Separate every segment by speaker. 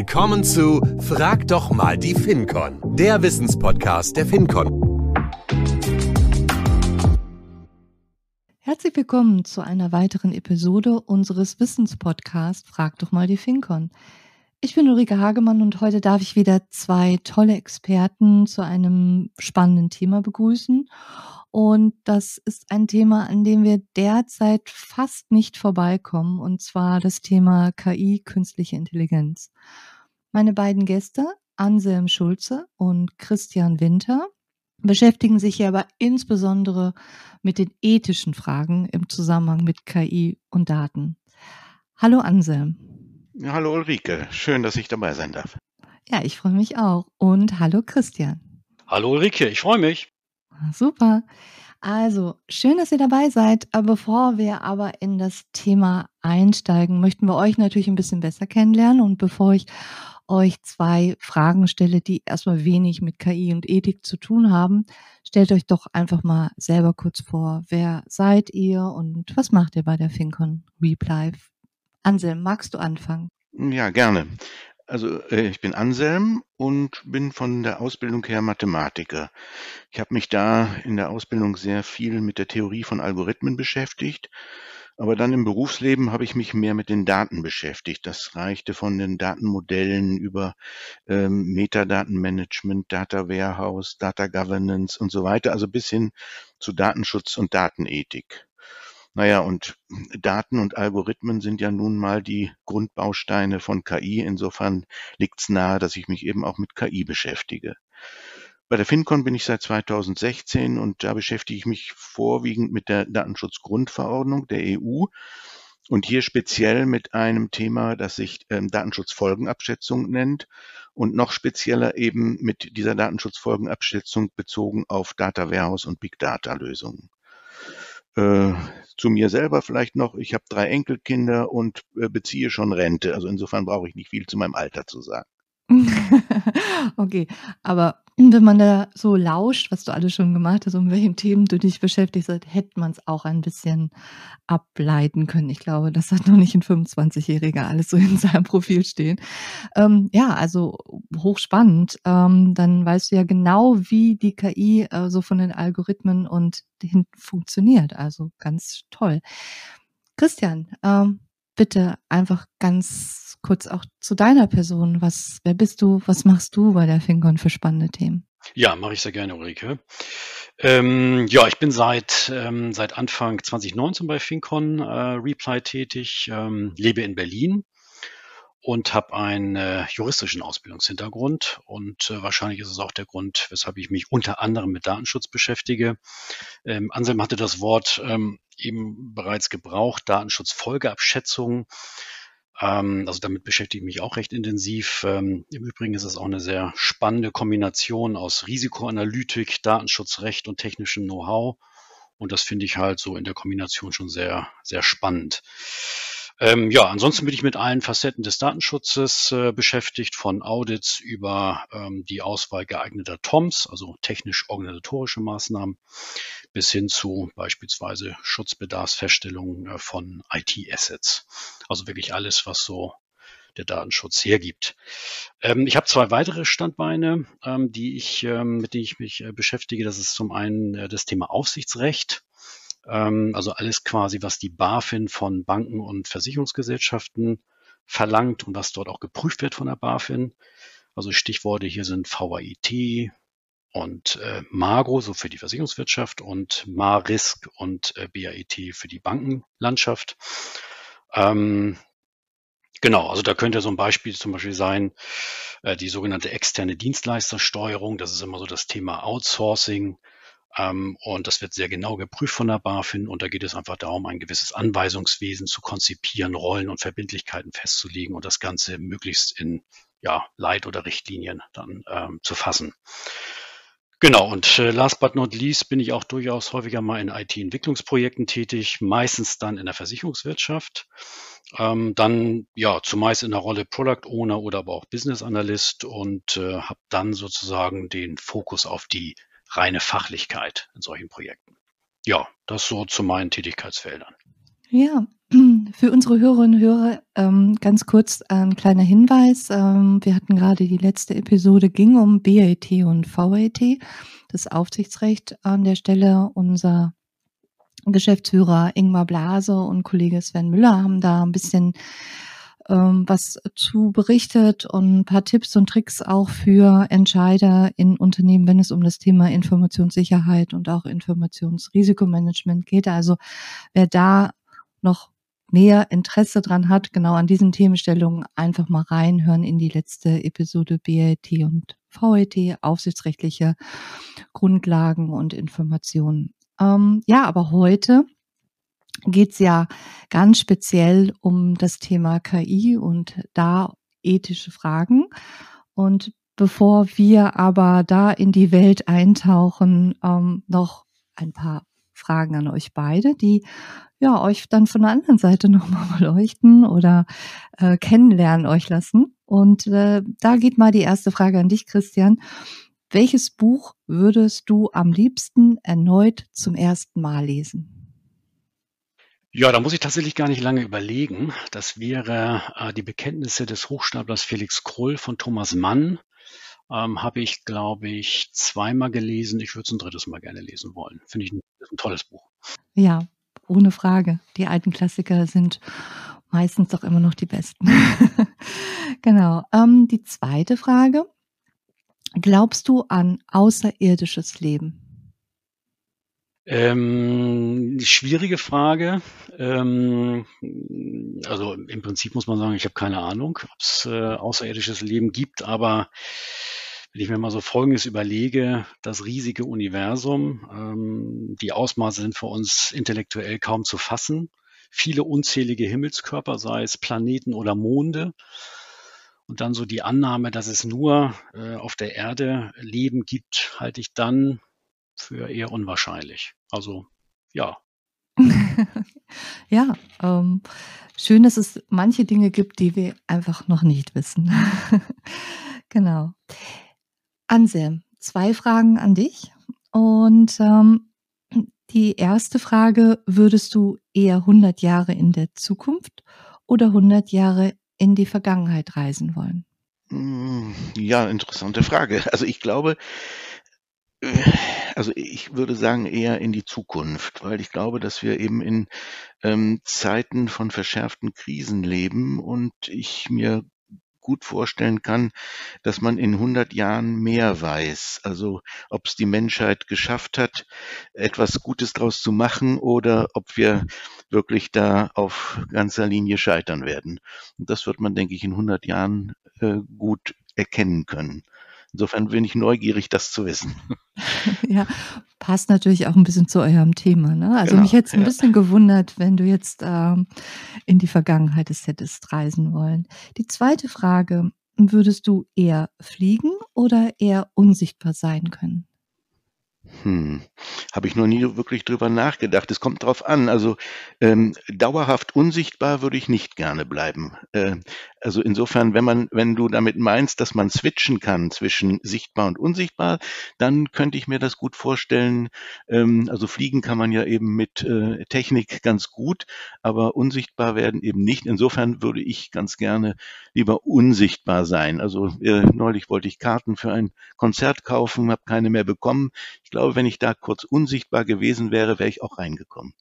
Speaker 1: Willkommen zu Frag doch mal die FinCon, der Wissenspodcast der FinCon.
Speaker 2: Herzlich willkommen zu einer weiteren Episode unseres Wissenspodcasts Frag doch mal die FinCon. Ich bin Ulrike Hagemann und heute darf ich wieder zwei tolle Experten zu einem spannenden Thema begrüßen. Und das ist ein Thema, an dem wir derzeit fast nicht vorbeikommen, und zwar das Thema KI, künstliche Intelligenz. Meine beiden Gäste, Anselm Schulze und Christian Winter, beschäftigen sich hier aber insbesondere mit den ethischen Fragen im Zusammenhang mit KI und Daten. Hallo Anselm.
Speaker 3: Ja, hallo Ulrike, schön, dass ich dabei sein darf.
Speaker 2: Ja, ich freue mich auch. Und hallo Christian.
Speaker 4: Hallo Ulrike, ich freue mich.
Speaker 2: Super. Also, schön, dass ihr dabei seid. Bevor wir aber in das Thema einsteigen, möchten wir euch natürlich ein bisschen besser kennenlernen. Und bevor ich euch zwei Fragen stelle, die erstmal wenig mit KI und Ethik zu tun haben, stellt euch doch einfach mal selber kurz vor. Wer seid ihr und was macht ihr bei der FinCon Reply Anselm, magst du anfangen?
Speaker 3: Ja, gerne. Also äh, ich bin Anselm und bin von der Ausbildung her Mathematiker. Ich habe mich da in der Ausbildung sehr viel mit der Theorie von Algorithmen beschäftigt, aber dann im Berufsleben habe ich mich mehr mit den Daten beschäftigt. Das reichte von den Datenmodellen über ähm, Metadatenmanagement, Data Warehouse, Data Governance und so weiter, also bis hin zu Datenschutz und Datenethik. Naja, und Daten und Algorithmen sind ja nun mal die Grundbausteine von KI. Insofern liegt es nahe, dass ich mich eben auch mit KI beschäftige. Bei der FinCon bin ich seit 2016 und da beschäftige ich mich vorwiegend mit der Datenschutzgrundverordnung der EU und hier speziell mit einem Thema, das sich ähm, Datenschutzfolgenabschätzung nennt und noch spezieller eben mit dieser Datenschutzfolgenabschätzung bezogen auf Data Warehouse und Big Data Lösungen. Äh, zu mir selber vielleicht noch, ich habe drei Enkelkinder und äh, beziehe schon Rente. Also insofern brauche ich nicht viel zu meinem Alter zu sagen.
Speaker 2: okay, aber wenn man da so lauscht, was du alles schon gemacht hast und welchen Themen du dich beschäftigst, hätte man es auch ein bisschen ableiten können. Ich glaube, das hat noch nicht ein 25-Jähriger alles so in seinem Profil stehen. Ähm, ja, also hochspannend. Ähm, dann weißt du ja genau, wie die KI äh, so von den Algorithmen und hinten funktioniert. Also ganz toll. Christian, ähm, bitte einfach ganz kurz auch zu deiner Person. Was, wer bist du? Was machst du bei der FinCon für spannende Themen?
Speaker 4: Ja, mache ich sehr gerne, Ulrike. Ähm, ja, ich bin seit, ähm, seit Anfang 2019 bei FinCon äh, Reply tätig, ähm, lebe in Berlin und habe einen äh, juristischen Ausbildungshintergrund. Und äh, wahrscheinlich ist es auch der Grund, weshalb ich mich unter anderem mit Datenschutz beschäftige. Ähm, Anselm hatte das Wort ähm, eben bereits gebraucht, Datenschutzfolgeabschätzung. Ähm, also damit beschäftige ich mich auch recht intensiv. Ähm, Im Übrigen ist es auch eine sehr spannende Kombination aus Risikoanalytik, Datenschutzrecht und technischem Know-how. Und das finde ich halt so in der Kombination schon sehr, sehr spannend. Ähm, ja, ansonsten bin ich mit allen Facetten des Datenschutzes äh, beschäftigt, von Audits über ähm, die Auswahl geeigneter TOMs, also technisch-organisatorische Maßnahmen, bis hin zu beispielsweise Schutzbedarfsfeststellungen äh, von IT-Assets. Also wirklich alles, was so der Datenschutz hergibt. Ähm, ich habe zwei weitere Standbeine, ähm, die ich, ähm, mit denen ich mich äh, beschäftige. Das ist zum einen äh, das Thema Aufsichtsrecht. Ähm, also alles quasi, was die BaFin von Banken und Versicherungsgesellschaften verlangt und was dort auch geprüft wird von der BaFin. Also Stichworte hier sind VAIT und äh, Magro, so für die Versicherungswirtschaft und MARISK und äh, BAIT für die Bankenlandschaft. Ähm, Genau, also da könnte so ein Beispiel zum Beispiel sein, äh, die sogenannte externe Dienstleistersteuerung. Das ist immer so das Thema Outsourcing. Ähm, und das wird sehr genau geprüft von der BaFin. Und da geht es einfach darum, ein gewisses Anweisungswesen zu konzipieren, Rollen und Verbindlichkeiten festzulegen und das Ganze möglichst in ja, Leit- oder Richtlinien dann ähm, zu fassen. Genau, und äh, last but not least bin ich auch durchaus häufiger mal in IT-Entwicklungsprojekten tätig, meistens dann in der Versicherungswirtschaft. Ähm, dann ja zumeist in der Rolle Product Owner oder aber auch Business Analyst und äh, habe dann sozusagen den Fokus auf die reine Fachlichkeit in solchen Projekten. Ja, das so zu meinen Tätigkeitsfeldern.
Speaker 2: Ja, Für unsere Hörerinnen und Hörer ähm, ganz kurz ein kleiner Hinweis. Ähm, wir hatten gerade die letzte Episode, ging um BAT und VAT, das Aufsichtsrecht. An der Stelle unser Geschäftsführer Ingmar Blase und Kollege Sven Müller haben da ein bisschen ähm, was zu berichtet und ein paar Tipps und Tricks auch für Entscheider in Unternehmen, wenn es um das Thema Informationssicherheit und auch Informationsrisikomanagement geht. Also wer da noch mehr Interesse dran hat, genau an diesen Themenstellungen, einfach mal reinhören in die letzte Episode BAT und VET, aufsichtsrechtliche Grundlagen und Informationen. Ähm, ja, aber heute geht es ja ganz speziell um das Thema KI und da ethische Fragen. Und bevor wir aber da in die Welt eintauchen, ähm, noch ein paar Fragen an euch beide, die ja euch dann von der anderen Seite nochmal beleuchten oder äh, kennenlernen euch lassen. Und äh, da geht mal die erste Frage an dich, Christian. Welches Buch würdest du am liebsten erneut zum ersten Mal lesen?
Speaker 4: Ja, da muss ich tatsächlich gar nicht lange überlegen. Das wäre äh, die Bekenntnisse des Hochstaplers Felix Krull von Thomas Mann. Ähm, Habe ich, glaube ich, zweimal gelesen. Ich würde es ein drittes Mal gerne lesen wollen. Finde ich ein, ein tolles Buch.
Speaker 2: Ja, ohne Frage. Die alten Klassiker sind meistens doch immer noch die besten. genau. Ähm, die zweite Frage. Glaubst du an außerirdisches Leben?
Speaker 4: Ähm, schwierige Frage. Ähm, also im Prinzip muss man sagen, ich habe keine Ahnung, ob es äh, außerirdisches Leben gibt, aber wenn ich mir mal so Folgendes überlege, das riesige Universum, ähm, die Ausmaße sind für uns intellektuell kaum zu fassen. Viele unzählige Himmelskörper, sei es Planeten oder Monde. Und dann so die Annahme, dass es nur äh, auf der Erde Leben gibt, halte ich dann für eher unwahrscheinlich. Also ja.
Speaker 2: ja, ähm, schön, dass es manche Dinge gibt, die wir einfach noch nicht wissen. genau. Anselm, zwei Fragen an dich. Und ähm, die erste Frage, würdest du eher 100 Jahre in der Zukunft oder 100 Jahre in die Vergangenheit reisen wollen?
Speaker 3: Hm, ja, interessante Frage. Also ich glaube, also ich würde sagen eher in die Zukunft, weil ich glaube, dass wir eben in ähm, Zeiten von verschärften Krisen leben und ich mir gut vorstellen kann, dass man in 100 Jahren mehr weiß. Also ob es die Menschheit geschafft hat, etwas Gutes daraus zu machen oder ob wir wirklich da auf ganzer Linie scheitern werden. Und das wird man, denke ich, in 100 Jahren äh, gut erkennen können. Insofern bin ich neugierig, das zu wissen.
Speaker 2: ja, passt natürlich auch ein bisschen zu eurem Thema. Ne? Also genau, mich hätte es ein ja. bisschen gewundert, wenn du jetzt ähm, in die Vergangenheit des hättest reisen wollen. Die zweite Frage, würdest du eher fliegen oder eher unsichtbar sein können?
Speaker 3: Hm, habe ich noch nie wirklich drüber nachgedacht. Es kommt drauf an. Also ähm, dauerhaft unsichtbar würde ich nicht gerne bleiben. Äh, also insofern, wenn man, wenn du damit meinst, dass man switchen kann zwischen sichtbar und unsichtbar, dann könnte ich mir das gut vorstellen. Ähm, also fliegen kann man ja eben mit äh, Technik ganz gut, aber unsichtbar werden eben nicht. Insofern würde ich ganz gerne lieber unsichtbar sein. Also äh, neulich wollte ich Karten für ein Konzert kaufen, habe keine mehr bekommen. Ich glaube, wenn ich da kurz unsichtbar gewesen wäre, wäre ich auch reingekommen.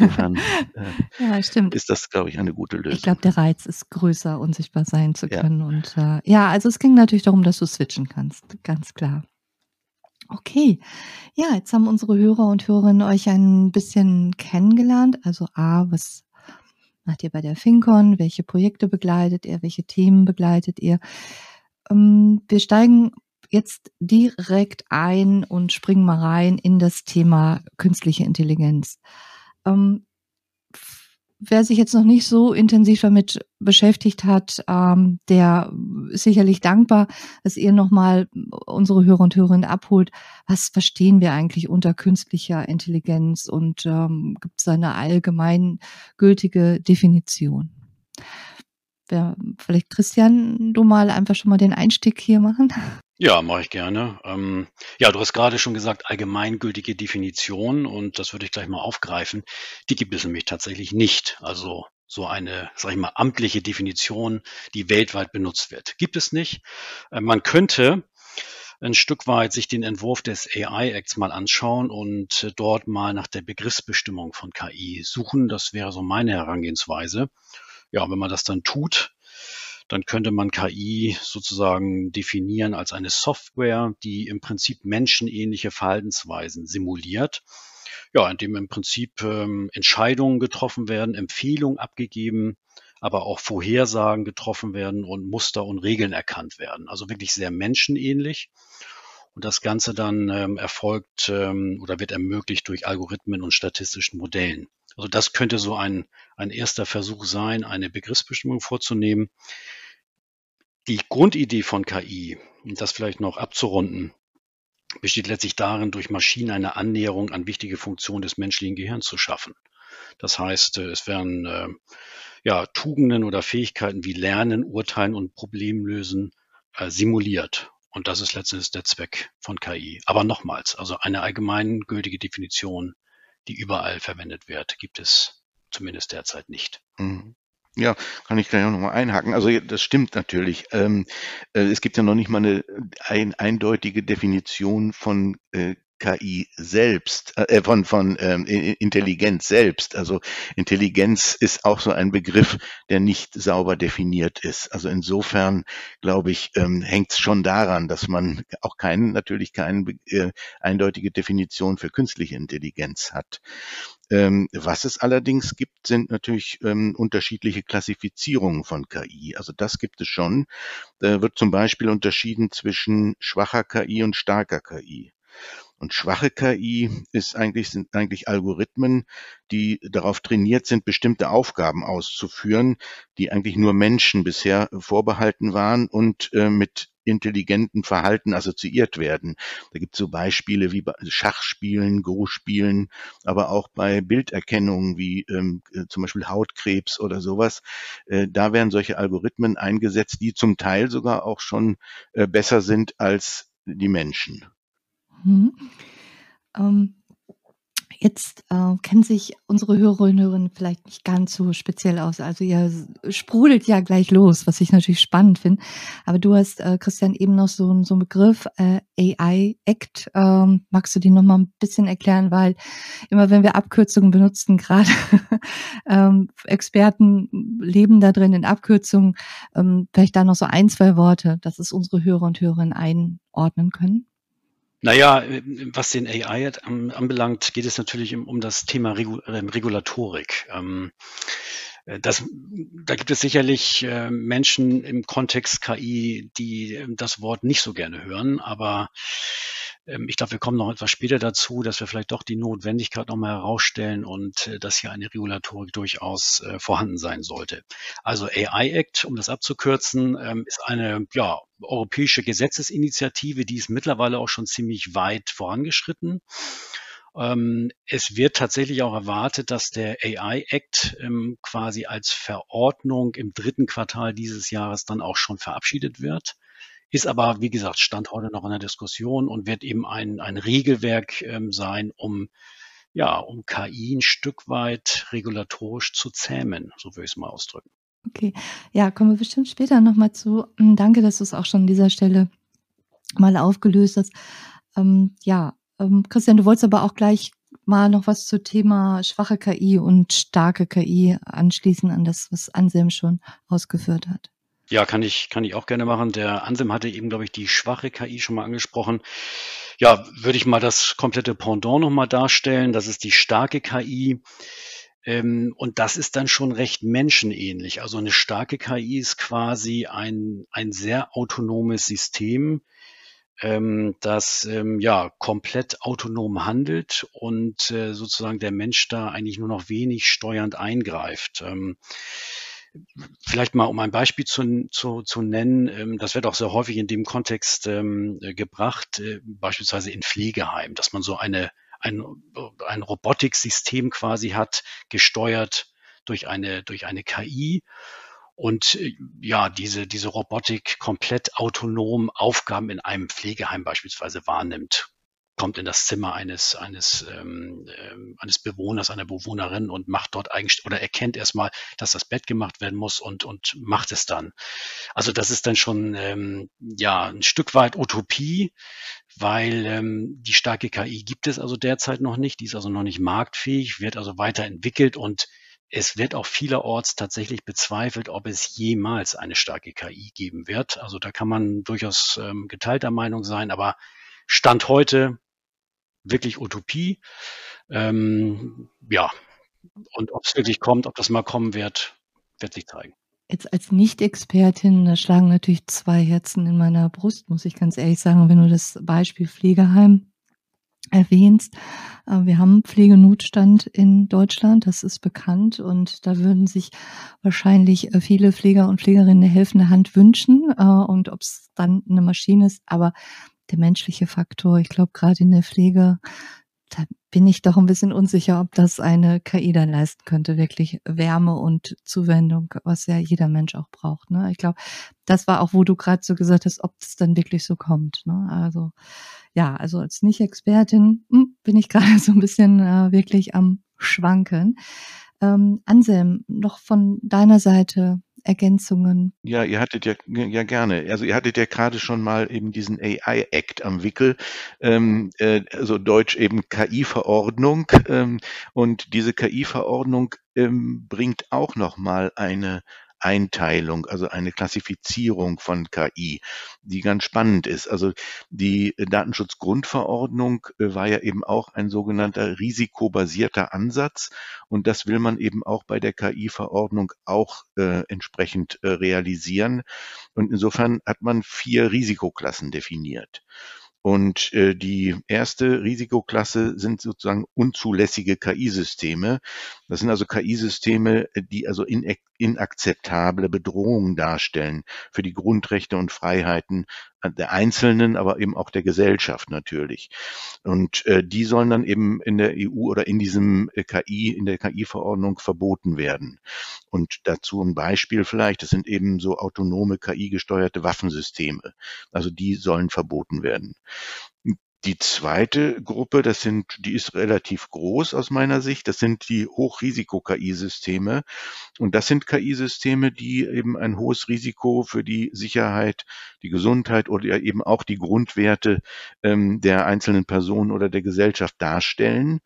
Speaker 3: Insofern äh, ja, stimmt. ist das, glaube ich, eine gute Lösung.
Speaker 2: Ich glaube, der Reiz ist größer unsichtbar sein zu können. Ja. Und äh, ja, also es ging natürlich darum, dass du switchen kannst, ganz klar. Okay, ja, jetzt haben unsere Hörer und Hörerinnen euch ein bisschen kennengelernt. Also A, was macht ihr bei der FinCon? Welche Projekte begleitet ihr? Welche Themen begleitet ihr? Ähm, wir steigen jetzt direkt ein und springen mal rein in das Thema künstliche Intelligenz. Ähm, wer sich jetzt noch nicht so intensiv damit beschäftigt hat, ähm, der ist sicherlich dankbar, dass ihr nochmal unsere Hörer und Hörerinnen abholt. Was verstehen wir eigentlich unter künstlicher Intelligenz und ähm, gibt es eine allgemeingültige Definition? Wer, vielleicht Christian, du mal einfach schon mal den Einstieg hier machen?
Speaker 4: Ja, mache ich gerne. Ähm, ja, du hast gerade schon gesagt, allgemeingültige Definition und das würde ich gleich mal aufgreifen. Die gibt es nämlich tatsächlich nicht. Also so eine, sag ich mal, amtliche Definition, die weltweit benutzt wird. Gibt es nicht. Äh, man könnte ein Stück weit sich den Entwurf des AI-Acts mal anschauen und dort mal nach der Begriffsbestimmung von KI suchen. Das wäre so meine Herangehensweise. Ja, wenn man das dann tut, dann könnte man KI sozusagen definieren als eine Software, die im Prinzip menschenähnliche Verhaltensweisen simuliert. Ja, in dem im Prinzip ähm, Entscheidungen getroffen werden, Empfehlungen abgegeben, aber auch Vorhersagen getroffen werden und Muster und Regeln erkannt werden. Also wirklich sehr menschenähnlich. Und das Ganze dann ähm, erfolgt ähm, oder wird ermöglicht durch Algorithmen und statistischen Modellen. Also das könnte so ein, ein erster Versuch sein, eine Begriffsbestimmung vorzunehmen. Die Grundidee von KI, um das vielleicht noch abzurunden, besteht letztlich darin, durch Maschinen eine Annäherung an wichtige Funktionen des menschlichen Gehirns zu schaffen. Das heißt, äh, es werden äh, ja, Tugenden oder Fähigkeiten wie Lernen, Urteilen und Problemlösen äh, simuliert. Und das ist letztendlich der Zweck von KI. Aber nochmals, also eine allgemeingültige Definition, die überall verwendet wird, gibt es zumindest derzeit nicht.
Speaker 3: Mhm. Ja, kann ich gleich auch nochmal einhaken. Also das stimmt natürlich. Ähm, äh, es gibt ja noch nicht mal eine ein, eindeutige Definition von äh, KI selbst, äh, von, von ähm, Intelligenz selbst. Also Intelligenz ist auch so ein Begriff, der nicht sauber definiert ist. Also insofern, glaube ich, ähm, hängt es schon daran, dass man auch keinen, natürlich keine äh, eindeutige Definition für künstliche Intelligenz hat. Ähm, was es allerdings gibt, sind natürlich ähm, unterschiedliche Klassifizierungen von KI. Also das gibt es schon. Da wird zum Beispiel unterschieden zwischen schwacher KI und starker KI. Und schwache KI ist eigentlich, sind eigentlich Algorithmen, die darauf trainiert sind, bestimmte Aufgaben auszuführen, die eigentlich nur Menschen bisher vorbehalten waren und äh, mit intelligentem Verhalten assoziiert werden. Da gibt es so Beispiele wie bei Schachspielen, Go-Spielen, aber auch bei Bilderkennung wie ähm, äh, zum Beispiel Hautkrebs oder sowas. Äh, da werden solche Algorithmen eingesetzt, die zum Teil sogar auch schon äh, besser sind als die Menschen.
Speaker 2: Mhm. Ähm, jetzt äh, kennen sich unsere Hörerinnen und Hörer vielleicht nicht ganz so speziell aus. Also ihr sprudelt ja gleich los, was ich natürlich spannend finde. Aber du hast, äh, Christian, eben noch so, so einen Begriff äh, AI Act. Ähm, magst du die noch mal ein bisschen erklären? Weil immer wenn wir Abkürzungen benutzen, gerade ähm, Experten leben da drin in Abkürzungen, ähm, vielleicht da noch so ein, zwei Worte, dass es unsere Hörer und Hörerinnen einordnen können.
Speaker 4: Naja, was den AI anbelangt, geht es natürlich um das Thema ähm, Regulatorik. Ähm, äh, das, da gibt es sicherlich äh, Menschen im Kontext KI, die das Wort nicht so gerne hören, aber ähm, ich glaube, wir kommen noch etwas später dazu, dass wir vielleicht doch die Notwendigkeit nochmal herausstellen und äh, dass hier eine Regulatorik durchaus äh, vorhanden sein sollte. Also AI Act, um das abzukürzen, ähm, ist eine ja, europäische Gesetzesinitiative, die ist mittlerweile auch schon ziemlich weit vorangeschritten. Ähm, es wird tatsächlich auch erwartet, dass der AI Act quasi als Verordnung im dritten Quartal dieses Jahres dann auch schon verabschiedet wird ist aber, wie gesagt, Stand heute noch in der Diskussion und wird eben ein, ein Regelwerk ähm, sein, um ja, um KI ein Stück weit regulatorisch zu zähmen, so würde ich es mal ausdrücken.
Speaker 2: Okay, ja, kommen wir bestimmt später nochmal zu. Hm, danke, dass du es auch schon an dieser Stelle mal aufgelöst hast. Ähm, ja, ähm, Christian, du wolltest aber auch gleich mal noch was zu Thema schwache KI und starke KI anschließen an das, was Anselm schon ausgeführt hat.
Speaker 4: Ja, kann ich, kann ich auch gerne machen. Der Ansem hatte eben, glaube ich, die schwache KI schon mal angesprochen. Ja, würde ich mal das komplette Pendant nochmal darstellen. Das ist die starke KI. Ähm, und das ist dann schon recht menschenähnlich. Also eine starke KI ist quasi ein, ein sehr autonomes System, ähm, das ähm, ja komplett autonom handelt und äh, sozusagen der Mensch da eigentlich nur noch wenig steuernd eingreift. Vielleicht mal, um ein Beispiel zu, zu, zu nennen, ähm, das wird auch sehr häufig in dem Kontext ähm, äh, gebracht, äh, beispielsweise in Pflegeheimen, dass man so eine, ein, ein Robotiksystem quasi hat, gesteuert durch eine, durch eine KI und äh, ja, diese, diese Robotik komplett autonom Aufgaben in einem Pflegeheim beispielsweise wahrnimmt. Kommt in das Zimmer eines, eines, ähm, äh, eines Bewohners, einer Bewohnerin und macht dort eigentlich oder erkennt erstmal, dass das Bett gemacht werden muss und, und macht es dann. Also das ist dann schon ähm, ja ein Stück weit Utopie, weil ähm, die starke KI gibt es also derzeit noch nicht, die ist also noch nicht marktfähig, wird also weiterentwickelt und es wird auch vielerorts tatsächlich bezweifelt, ob es jemals eine starke KI geben wird. Also da kann man durchaus ähm, geteilter Meinung sein, aber Stand heute wirklich Utopie. Ähm, ja, und ob es wirklich kommt, ob das mal kommen wird, wird sich zeigen.
Speaker 2: Jetzt als Nicht-Expertin, da schlagen natürlich zwei Herzen in meiner Brust, muss ich ganz ehrlich sagen, wenn du das Beispiel Pflegeheim erwähnst. Äh, wir haben Pflegenotstand in Deutschland, das ist bekannt und da würden sich wahrscheinlich äh, viele Pfleger und Pflegerinnen eine helfende Hand wünschen äh, und ob es dann eine Maschine ist, aber der menschliche Faktor, ich glaube gerade in der Pflege, da bin ich doch ein bisschen unsicher, ob das eine KI dann leisten könnte, wirklich Wärme und Zuwendung, was ja jeder Mensch auch braucht. Ne? Ich glaube, das war auch, wo du gerade so gesagt hast, ob es dann wirklich so kommt. Ne? Also ja, also als Nicht-Expertin hm, bin ich gerade so ein bisschen äh, wirklich am Schwanken. Ähm, Anselm, noch von deiner Seite Ergänzungen?
Speaker 3: Ja, ihr hattet ja, ja gerne. Also ihr hattet ja gerade schon mal eben diesen AI-Act am Wickel, ähm, äh, also Deutsch eben KI-Verordnung. Ähm, und diese KI-Verordnung ähm, bringt auch noch mal eine Einteilung, also eine Klassifizierung von KI, die ganz spannend ist. Also die Datenschutzgrundverordnung äh, war ja eben auch ein sogenannter risikobasierter Ansatz und das will man eben auch bei der KI-Verordnung auch äh, entsprechend äh, realisieren. Und insofern hat man vier Risikoklassen definiert. Und äh, die erste Risikoklasse sind sozusagen unzulässige KI-Systeme. Das sind also KI-Systeme, die also inakzeptable Bedrohungen darstellen für die Grundrechte und Freiheiten der Einzelnen, aber eben auch der Gesellschaft natürlich. Und äh, die sollen dann eben in der EU oder in diesem äh, KI, in der KI-Verordnung verboten werden. Und dazu ein Beispiel vielleicht, das sind eben so autonome KI-gesteuerte Waffensysteme. Also die sollen verboten werden. Die zweite Gruppe, das sind, die ist relativ groß aus meiner Sicht, das sind die Hochrisiko-KI-Systeme. Und das sind KI-Systeme, die eben ein hohes Risiko für die Sicherheit, die Gesundheit oder eben auch die Grundwerte ähm, der einzelnen Person oder der Gesellschaft darstellen.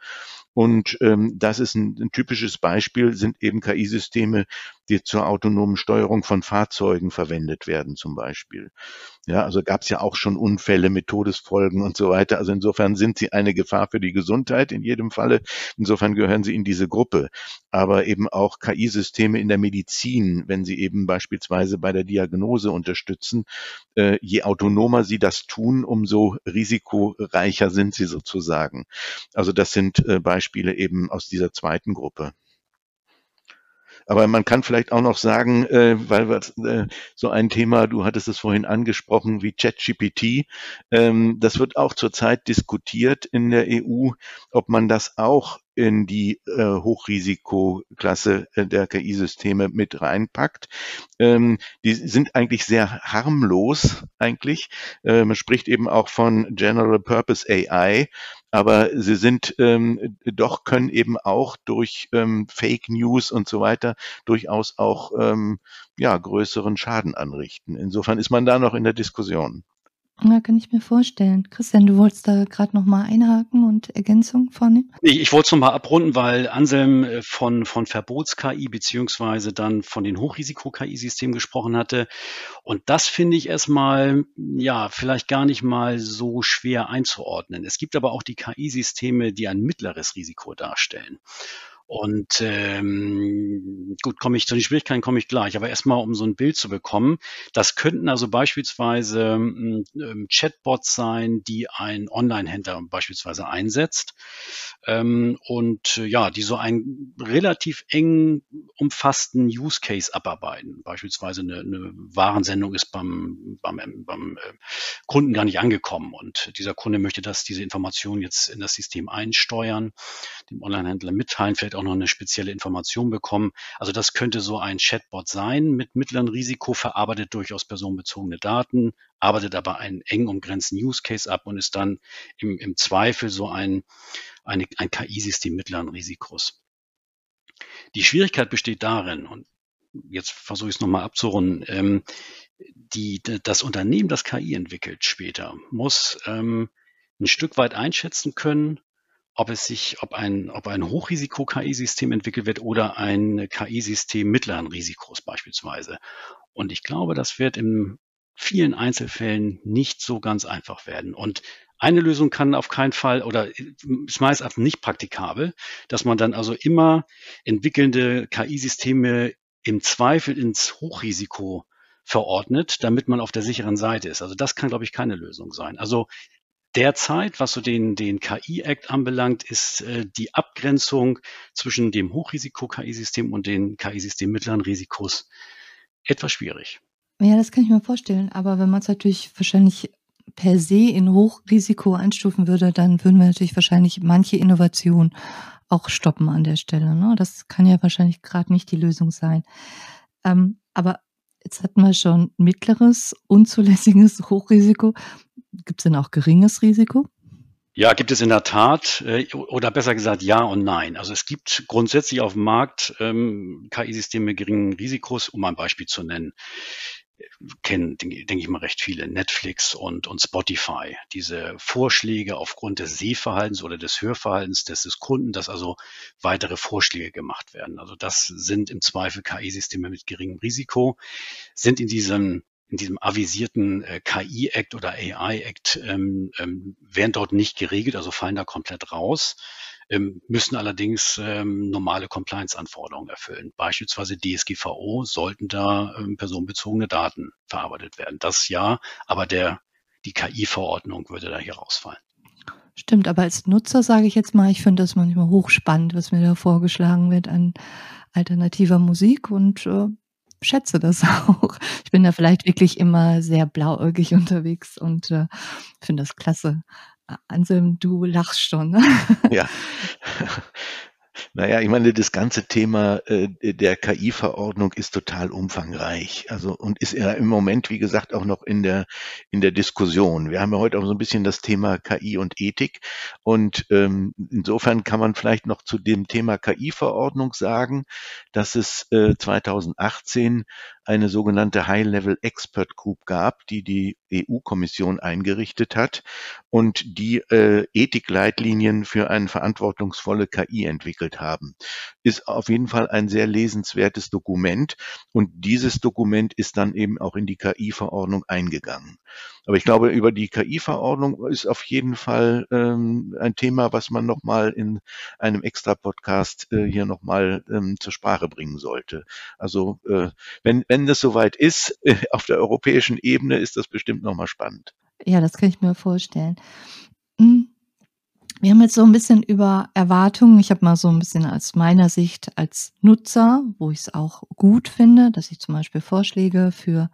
Speaker 3: Und ähm, das ist ein, ein typisches Beispiel, sind eben KI-Systeme, die zur autonomen Steuerung von Fahrzeugen verwendet werden zum Beispiel. Ja, also gab es ja auch schon Unfälle mit Todesfolgen und so weiter. Also insofern sind sie eine Gefahr für die Gesundheit in jedem Falle. Insofern gehören sie in diese Gruppe. Aber eben auch KI-Systeme in der Medizin, wenn sie eben beispielsweise bei der Diagnose unterstützen, äh, je autonomer sie das tun, umso risikoreicher sind sie sozusagen. Also das sind äh, Beispiele eben aus dieser zweiten Gruppe. Aber man kann vielleicht auch noch sagen, äh, weil wir, äh, so ein Thema, du hattest es vorhin angesprochen, wie ChatGPT, ähm, das wird auch zurzeit diskutiert in der EU, ob man das auch in die äh, Hochrisikoklasse äh, der KI-Systeme mit reinpackt. Ähm, die sind eigentlich sehr harmlos eigentlich. Äh, man spricht eben auch von General Purpose AI, aber sie sind ähm, doch können eben auch durch ähm, Fake News und so weiter durchaus auch ähm, ja größeren Schaden anrichten. Insofern ist man da noch in der Diskussion.
Speaker 2: Ja, kann ich mir vorstellen. Christian, du wolltest da gerade noch mal einhaken und Ergänzung vornehmen?
Speaker 4: Ich, ich wollte es noch mal abrunden, weil Anselm äh, von, von Verbots-KI beziehungsweise dann von den Hochrisiko-KI-Systemen gesprochen hatte. Und das finde ich erstmal, ja, vielleicht gar nicht mal so schwer einzuordnen. Es gibt aber auch die KI-Systeme, die ein mittleres Risiko darstellen. Und ähm, gut, komme ich zu den Schwierigkeiten, komme ich gleich. Aber erstmal, um so ein Bild zu bekommen, das könnten also beispielsweise ähm, Chatbots sein, die ein Online-Händler beispielsweise einsetzt ähm, und äh, ja, die so einen relativ eng umfassten Use Case abarbeiten. Beispielsweise eine, eine Warensendung ist beim, beim, beim äh, Kunden gar nicht angekommen und dieser Kunde möchte, dass diese Information jetzt in das System einsteuern, dem Online-Händler mitteilen, vielleicht auch noch eine spezielle Information bekommen. Also das könnte so ein Chatbot sein mit mittlerem Risiko, verarbeitet durchaus personenbezogene Daten, arbeitet aber einen eng umgrenzten Use Case ab und ist dann im, im Zweifel so ein, eine, ein KI-System mittleren Risikos. Die Schwierigkeit besteht darin, und jetzt versuche ich es nochmal abzurunden, ähm, die, das Unternehmen, das KI entwickelt später, muss ähm, ein Stück weit einschätzen können, ob es sich, ob ein, ob ein Hochrisiko-KI-System entwickelt wird oder ein KI-System mittleren Risikos beispielsweise. Und ich glaube, das wird in vielen Einzelfällen nicht so ganz einfach werden. Und eine Lösung kann auf keinen Fall oder ist meist nicht praktikabel, dass man dann also immer entwickelnde KI-Systeme im Zweifel ins Hochrisiko verordnet, damit man auf der sicheren Seite ist. Also das kann, glaube ich, keine Lösung sein. Also derzeit, was so den, den KI-Act anbelangt, ist äh, die Abgrenzung zwischen dem Hochrisiko-KI-System und den KI-System mittleren Risikos etwas schwierig.
Speaker 2: Ja, das kann ich mir vorstellen. Aber wenn man es natürlich wahrscheinlich per se in Hochrisiko einstufen würde, dann würden wir natürlich wahrscheinlich manche Innovation auch stoppen an der Stelle. Ne? Das kann ja wahrscheinlich gerade nicht die Lösung sein. Ähm, aber jetzt hatten wir schon mittleres, unzulässiges Hochrisiko. Gibt es denn auch geringes Risiko?
Speaker 4: Ja, gibt es in der Tat, äh, oder besser gesagt ja und nein. Also es gibt grundsätzlich auf dem Markt ähm, KI-Systeme geringen Risikos, um ein Beispiel zu nennen kennen, denke denk ich mal, recht viele, Netflix und, und Spotify. Diese Vorschläge aufgrund des Sehverhaltens oder des Hörverhaltens des, des Kunden, dass also weitere Vorschläge gemacht werden. Also das sind im Zweifel KI-Systeme mit geringem Risiko, sind in diesem in diesem avisierten äh, KI-Act oder AI-Act ähm, ähm, werden dort nicht geregelt, also fallen da komplett raus müssen allerdings ähm, normale Compliance-Anforderungen erfüllen. Beispielsweise DSGVO sollten da ähm, personenbezogene Daten verarbeitet werden. Das ja, aber der, die KI-Verordnung würde da hier rausfallen.
Speaker 2: Stimmt, aber als Nutzer sage ich jetzt mal, ich finde das manchmal hochspannend, was mir da vorgeschlagen wird an alternativer Musik und äh, schätze das auch. Ich bin da vielleicht wirklich immer sehr blauäugig unterwegs und äh, finde das klasse. Anselm, du lachst schon. Ne?
Speaker 3: Ja. Naja, ich meine, das ganze Thema äh, der KI-Verordnung ist total umfangreich. Also und ist ja im Moment, wie gesagt, auch noch in der in der Diskussion. Wir haben ja heute auch so ein bisschen das Thema KI und Ethik. Und ähm, insofern kann man vielleicht noch zu dem Thema KI-Verordnung sagen, dass es äh, 2018 eine sogenannte High-Level Expert Group gab, die die EU-Kommission eingerichtet hat und die äh, Ethikleitlinien für eine verantwortungsvolle KI entwickelt haben. Ist auf jeden Fall ein sehr lesenswertes Dokument und dieses Dokument ist dann eben auch in die KI-Verordnung eingegangen. Aber ich glaube, über die KI-Verordnung ist auf jeden Fall ähm, ein Thema, was man nochmal in einem extra Podcast äh, hier nochmal ähm, zur Sprache bringen sollte. Also äh, wenn, wenn wenn das soweit ist, äh, auf der europäischen Ebene, ist das bestimmt nochmal spannend.
Speaker 2: Ja, das kann ich mir vorstellen. Wir haben jetzt so ein bisschen über Erwartungen. Ich habe mal so ein bisschen aus meiner Sicht als Nutzer, wo ich es auch gut finde, dass ich zum Beispiel Vorschläge für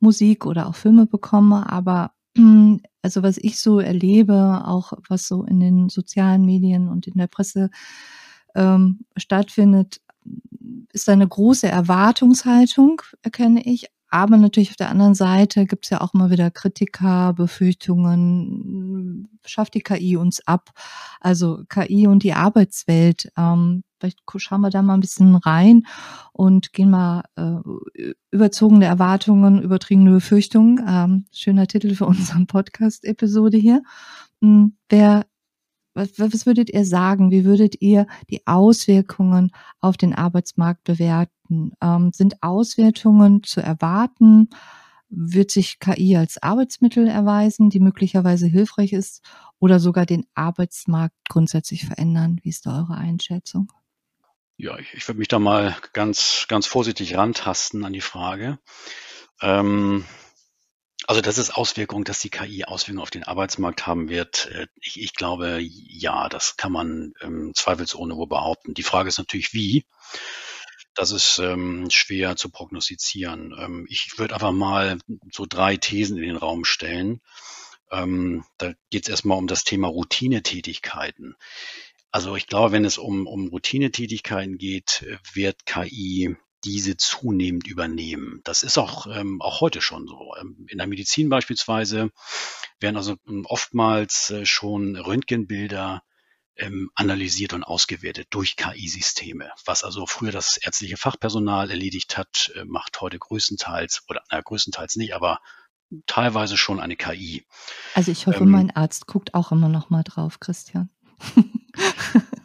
Speaker 2: Musik oder auch Filme bekomme. Aber hm, also was ich so erlebe, auch was so in den sozialen Medien und in der Presse ähm, stattfindet, ist eine große Erwartungshaltung, erkenne ich. Aber natürlich auf der anderen Seite gibt es ja auch immer wieder Kritiker, Befürchtungen, schafft die KI uns ab? Also KI und die Arbeitswelt. Ähm, vielleicht schauen wir da mal ein bisschen rein und gehen mal äh, überzogene Erwartungen, übertriebene Befürchtungen. Ähm, schöner Titel für unsere Podcast-Episode hier. Hm, wer was, was würdet ihr sagen? Wie würdet ihr die Auswirkungen auf den Arbeitsmarkt bewerten? Ähm, sind Auswertungen zu erwarten? Wird sich KI als Arbeitsmittel erweisen, die möglicherweise hilfreich ist oder sogar den Arbeitsmarkt grundsätzlich verändern? Wie ist da eure Einschätzung?
Speaker 4: Ja, ich, ich würde mich da mal ganz, ganz vorsichtig rantasten an die Frage. Ähm, also, dass es Auswirkungen dass die KI Auswirkungen auf den Arbeitsmarkt haben wird, äh, ich ich glaube, ja, das kann man, ähm, zweifelsohne wohl behaupten. Die Frage ist natürlich wie. Das ist, ähm, schwer zu prognostizieren. Ähm, ich würde einfach mal so drei Thesen in den Raum stellen. Ähm, da geht es erstmal um das Thema Routinetätigkeiten. Also ich glaube, wenn es um, um Routinetätigkeiten geht, wird KI diese zunehmend übernehmen. Das ist auch, ähm, auch heute schon so. Ähm, in der Medizin beispielsweise werden also ähm, oftmals äh, schon Röntgenbilder ähm, analysiert und ausgewertet durch KI-Systeme. Was also früher das ärztliche Fachpersonal erledigt hat, äh, macht heute größtenteils, oder na, größtenteils nicht, aber teilweise schon eine KI.
Speaker 2: Also ich hoffe, ähm, mein Arzt guckt auch immer noch mal drauf, Christian.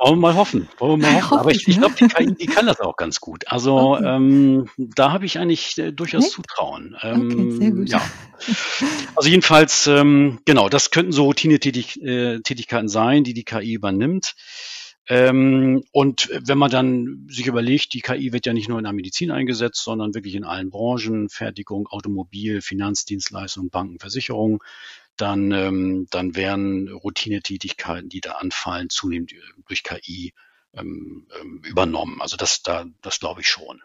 Speaker 4: Wollen wir mal hoffen. Wollen wir mal hoffen. Aber ich, ich glaube, die KI, die kann das auch ganz gut. Also okay. ähm, da habe ich eigentlich äh, durchaus Echt? Zutrauen. Ähm, okay, sehr gut. Ja. Also jedenfalls, ähm, genau, das könnten so Routine-Tätigkeiten äh, sein, die die KI übernimmt. Ähm, und wenn man dann sich überlegt, die KI wird ja nicht nur in der Medizin eingesetzt, sondern wirklich in allen Branchen, Fertigung, Automobil, Finanzdienstleistungen, Banken, Versicherungen, dann, ähm, dann werden Routinetätigkeiten, die da anfallen, zunehmend durch KI ähm, ähm, übernommen. Also das, da, das glaube ich schon.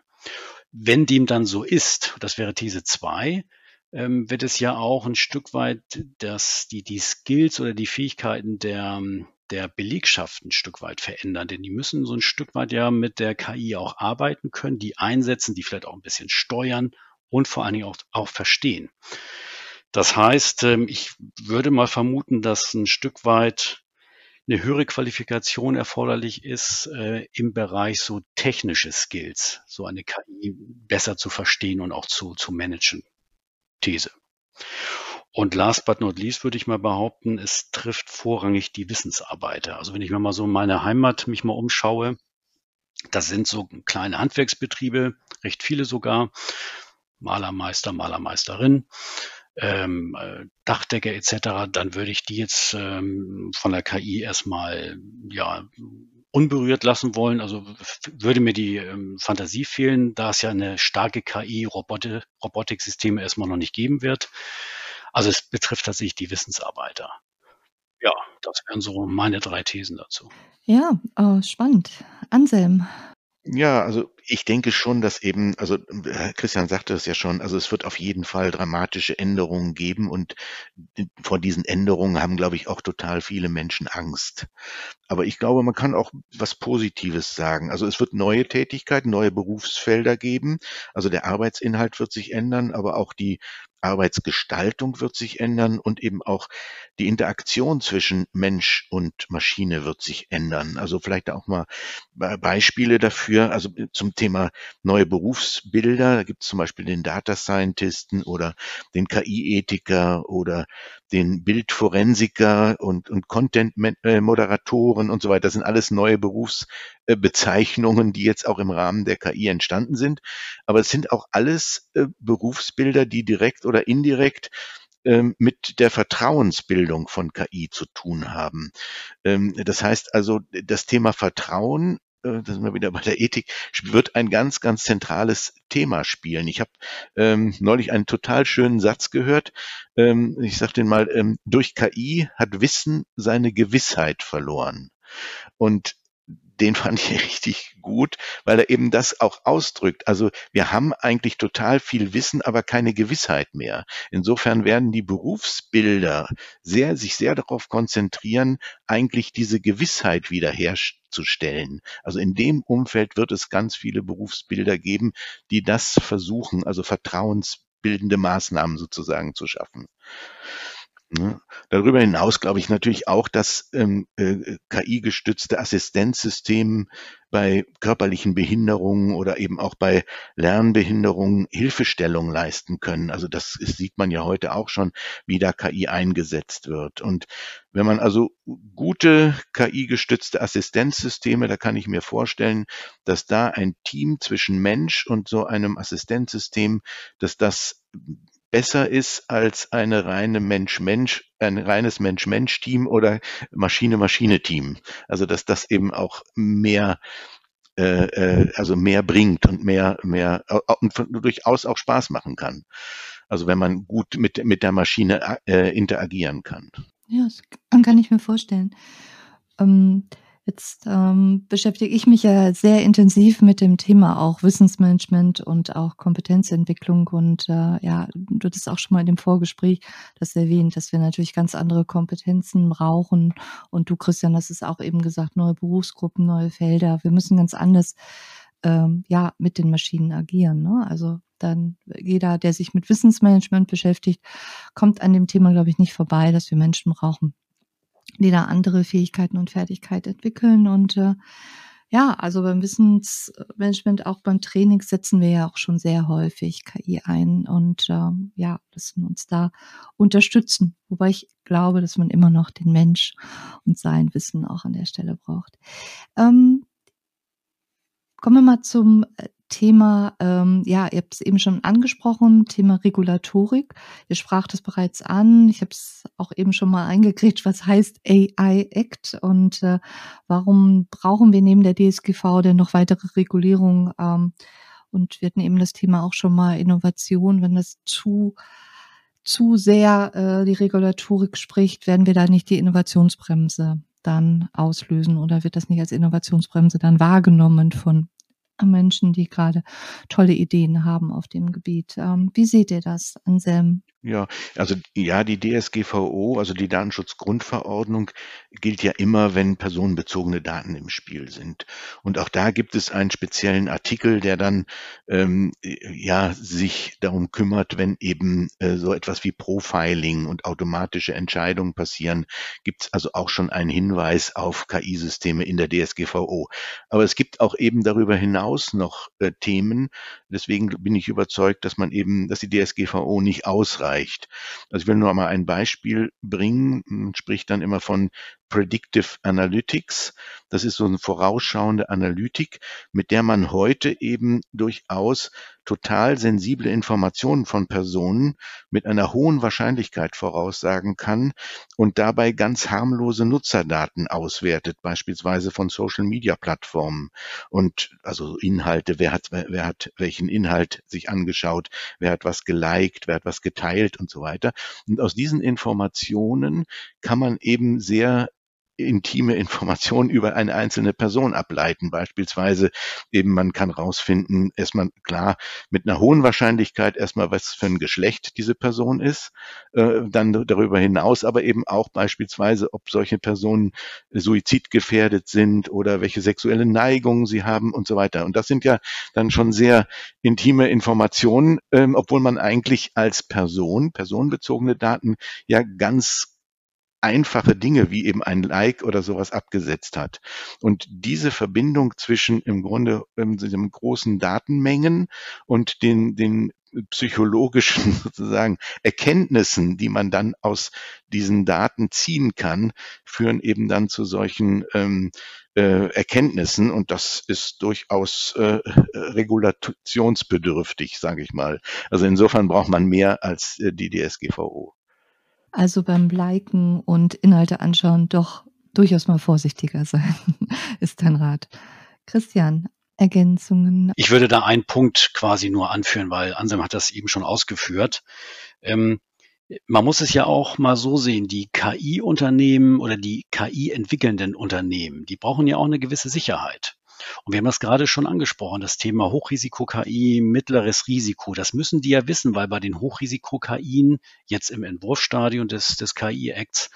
Speaker 4: Wenn dem dann so ist, das wäre These zwei, ähm, wird es ja auch ein Stück weit dass die, die Skills oder die Fähigkeiten der, der Belegschaft ein Stück weit verändern, denn die müssen so ein Stück weit ja mit der KI auch arbeiten können, die einsetzen, die vielleicht auch ein bisschen steuern und vor allen Dingen auch, auch verstehen. Das heißt, ähm, ich würde mal vermuten, dass ein Stück weit eine höhere Qualifikation erforderlich ist äh, im Bereich so technische Skills, so eine KI besser zu verstehen und auch zu, zu managen. These. Und last but not least würde ich mal behaupten, es trifft vorrangig die Wissensarbeiter. Also wenn ich mir mal so in meine Heimat mich mal umschaue, das sind so kleine Handwerksbetriebe, recht viele sogar, Malermeister, Malermeisterin, ähm, äh, Dachdecker etc., dann würde ich die jetzt ähm, von der KI erstmal ja unberührt lassen wollen. Also würde mir die ähm, Fantasie fehlen, da es ja eine starke KI Robotik, Robotiksysteme erstmal noch nicht geben wird. Also es betrifft tatsächlich die Wissensarbeiter. Ja, das wären so meine drei Thesen dazu.
Speaker 2: Ja, oh, spannend. Anselm,
Speaker 3: ja, also ich denke schon, dass eben, also äh, Christian sagte es ja schon, also es wird auf jeden Fall dramatische Änderungen geben und vor diesen Änderungen haben, glaube ich, auch total viele Menschen Angst. Aber ich glaube, man kann auch was Positives sagen. Also es wird neue Tätigkeiten, neue Berufsfelder geben. Also der Arbeitsinhalt wird sich ändern, aber auch die Arbeitsgestaltung wird sich ändern und eben auch die Interaktion zwischen Mensch und Maschine wird sich ändern. Also vielleicht auch mal Beispiele dafür, also zum Thema neue Berufsbilder. Da gibt es zum Beispiel den Data Scientisten oder den KI-Ethiker oder den Bildforensiker und, und Content-Moderatoren und so weiter. Das sind alles neue Berufsbezeichnungen, die jetzt auch im Rahmen der KI entstanden sind. Aber es sind auch alles äh, Berufsbilder, die direkt oder indirekt ähm, mit der Vertrauensbildung von KI zu tun haben. Ähm, das heißt also, das Thema Vertrauen äh, da sind wir wieder bei der Ethik, wird ein ganz, ganz zentrales Thema spielen. Ich habe ähm, neulich einen total schönen Satz gehört. Ich sage den mal, durch KI hat Wissen seine Gewissheit verloren. Und den fand ich richtig gut, weil er eben das auch ausdrückt. Also wir haben eigentlich total viel Wissen, aber keine Gewissheit mehr. Insofern werden die Berufsbilder sehr, sich sehr darauf konzentrieren, eigentlich diese Gewissheit wiederherzustellen. Also in dem Umfeld wird es ganz viele Berufsbilder geben, die das versuchen, also vertrauensbildende Maßnahmen sozusagen zu schaffen. Ne? Darüber hinaus glaube ich natürlich auch, dass ähm, äh, KI-gestützte Assistenzsysteme bei körperlichen Behinderungen oder eben auch bei Lernbehinderungen Hilfestellung leisten können. Also das sieht man ja heute auch schon, wie da KI eingesetzt wird. Und wenn man also gute KI-gestützte Assistenzsysteme, da kann ich mir vorstellen, dass da ein Team zwischen Mensch und so einem Assistenzsystem, dass das besser ist als eine reine Mensch-Mensch, ein reines Mensch-Mensch-Team oder Maschine-Maschine-Team. Also dass das eben auch mehr äh, äh also mehr bringt und mehr mehr und durchaus auch Spaß machen kann. Also wenn man gut mit mit der Maschine äh, interagieren kann.
Speaker 2: Ja, das kann ich mir vorstellen. Ähm, Jetzt ähm, beschäftige ich mich ja sehr intensiv mit dem Thema auch Wissensmanagement und auch Kompetenzentwicklung. Und äh, ja, du hattest auch schon mal in dem Vorgespräch das erwähnt, dass wir natürlich ganz andere Kompetenzen brauchen. Und du, Christian, hast es auch eben gesagt, neue Berufsgruppen, neue Felder. Wir müssen ganz anders ähm, ja mit den Maschinen agieren. Ne? Also dann jeder, der sich mit Wissensmanagement beschäftigt, kommt an dem Thema, glaube ich, nicht vorbei, dass wir Menschen brauchen, die da andere Fähigkeiten und Fertigkeiten entwickeln. Und äh, ja, also beim Wissensmanagement, auch beim Training setzen wir ja auch schon sehr häufig KI ein und ähm, ja, lassen uns da unterstützen. Wobei ich glaube, dass man immer noch den Mensch und sein Wissen auch an der Stelle braucht. Ähm, kommen wir mal zum äh, Thema, ähm, ja, ihr habt es eben schon angesprochen, Thema Regulatorik. Ihr sprach das bereits an. Ich habe es auch eben schon mal eingekriegt, was heißt AI Act und äh, warum brauchen wir neben der DSGV denn noch weitere Regulierungen? Ähm, und wir hatten eben das Thema auch schon mal Innovation, wenn das zu zu sehr äh, die Regulatorik spricht, werden wir da nicht die Innovationsbremse dann auslösen oder wird das nicht als Innovationsbremse dann wahrgenommen von Menschen, die gerade tolle Ideen haben auf dem Gebiet. Ähm, wie seht ihr das, Anselm?
Speaker 3: Ja, also ja, die DSGVO, also die Datenschutzgrundverordnung, gilt ja immer, wenn personenbezogene Daten im Spiel sind. Und auch da gibt es einen speziellen Artikel, der dann ähm, ja sich darum kümmert, wenn eben äh, so etwas wie Profiling und automatische Entscheidungen passieren, gibt es also auch schon einen Hinweis auf KI-Systeme in der DSGVO. Aber es gibt auch eben darüber hinaus noch äh, Themen. Deswegen bin ich überzeugt, dass man eben, dass die DSGVO nicht ausreicht ausreicht. Also ich will nur mal ein Beispiel bringen, man spricht dann immer von Predictive Analytics. Das ist so eine vorausschauende Analytik, mit der man heute eben durchaus total sensible Informationen von Personen mit einer hohen Wahrscheinlichkeit voraussagen kann und dabei ganz harmlose Nutzerdaten auswertet, beispielsweise von Social Media Plattformen und also Inhalte, wer hat, wer hat welchen Inhalt sich angeschaut, wer hat was geliked, wer hat was geteilt und so weiter. Und aus diesen Informationen kann man eben sehr intime Informationen über eine einzelne Person ableiten. Beispielsweise eben man kann rausfinden, erstmal klar mit einer hohen Wahrscheinlichkeit erstmal, was für ein Geschlecht diese Person ist, äh, dann darüber hinaus aber eben auch beispielsweise, ob solche Personen suizidgefährdet sind oder welche sexuelle Neigungen sie haben und so weiter. Und das sind ja dann schon sehr intime Informationen, ähm, obwohl man eigentlich als Person, personenbezogene Daten ja ganz einfache Dinge wie eben ein Like oder sowas abgesetzt hat. Und diese Verbindung zwischen im Grunde ähm, großen Datenmengen und den, den psychologischen sozusagen Erkenntnissen, die man dann aus diesen Daten ziehen kann, führen eben dann zu solchen ähm, äh, Erkenntnissen und das ist durchaus äh, regulationsbedürftig, sage ich mal. Also insofern braucht man mehr als äh, die DSGVO.
Speaker 2: Also beim Liken und Inhalte anschauen doch durchaus mal vorsichtiger sein, ist dein Rat. Christian, Ergänzungen?
Speaker 4: Ich würde da einen Punkt quasi nur anführen, weil Anselm hat das eben schon ausgeführt. Ähm, man muss es ja auch mal so sehen, die KI-Unternehmen oder die KI-entwickelnden Unternehmen, die brauchen ja auch eine gewisse Sicherheit. Und wir haben das gerade schon angesprochen, das Thema Hochrisiko-KI, mittleres Risiko. Das müssen die ja wissen, weil bei den Hochrisiko-KIen jetzt im Entwurfsstadium des, des KI-Acts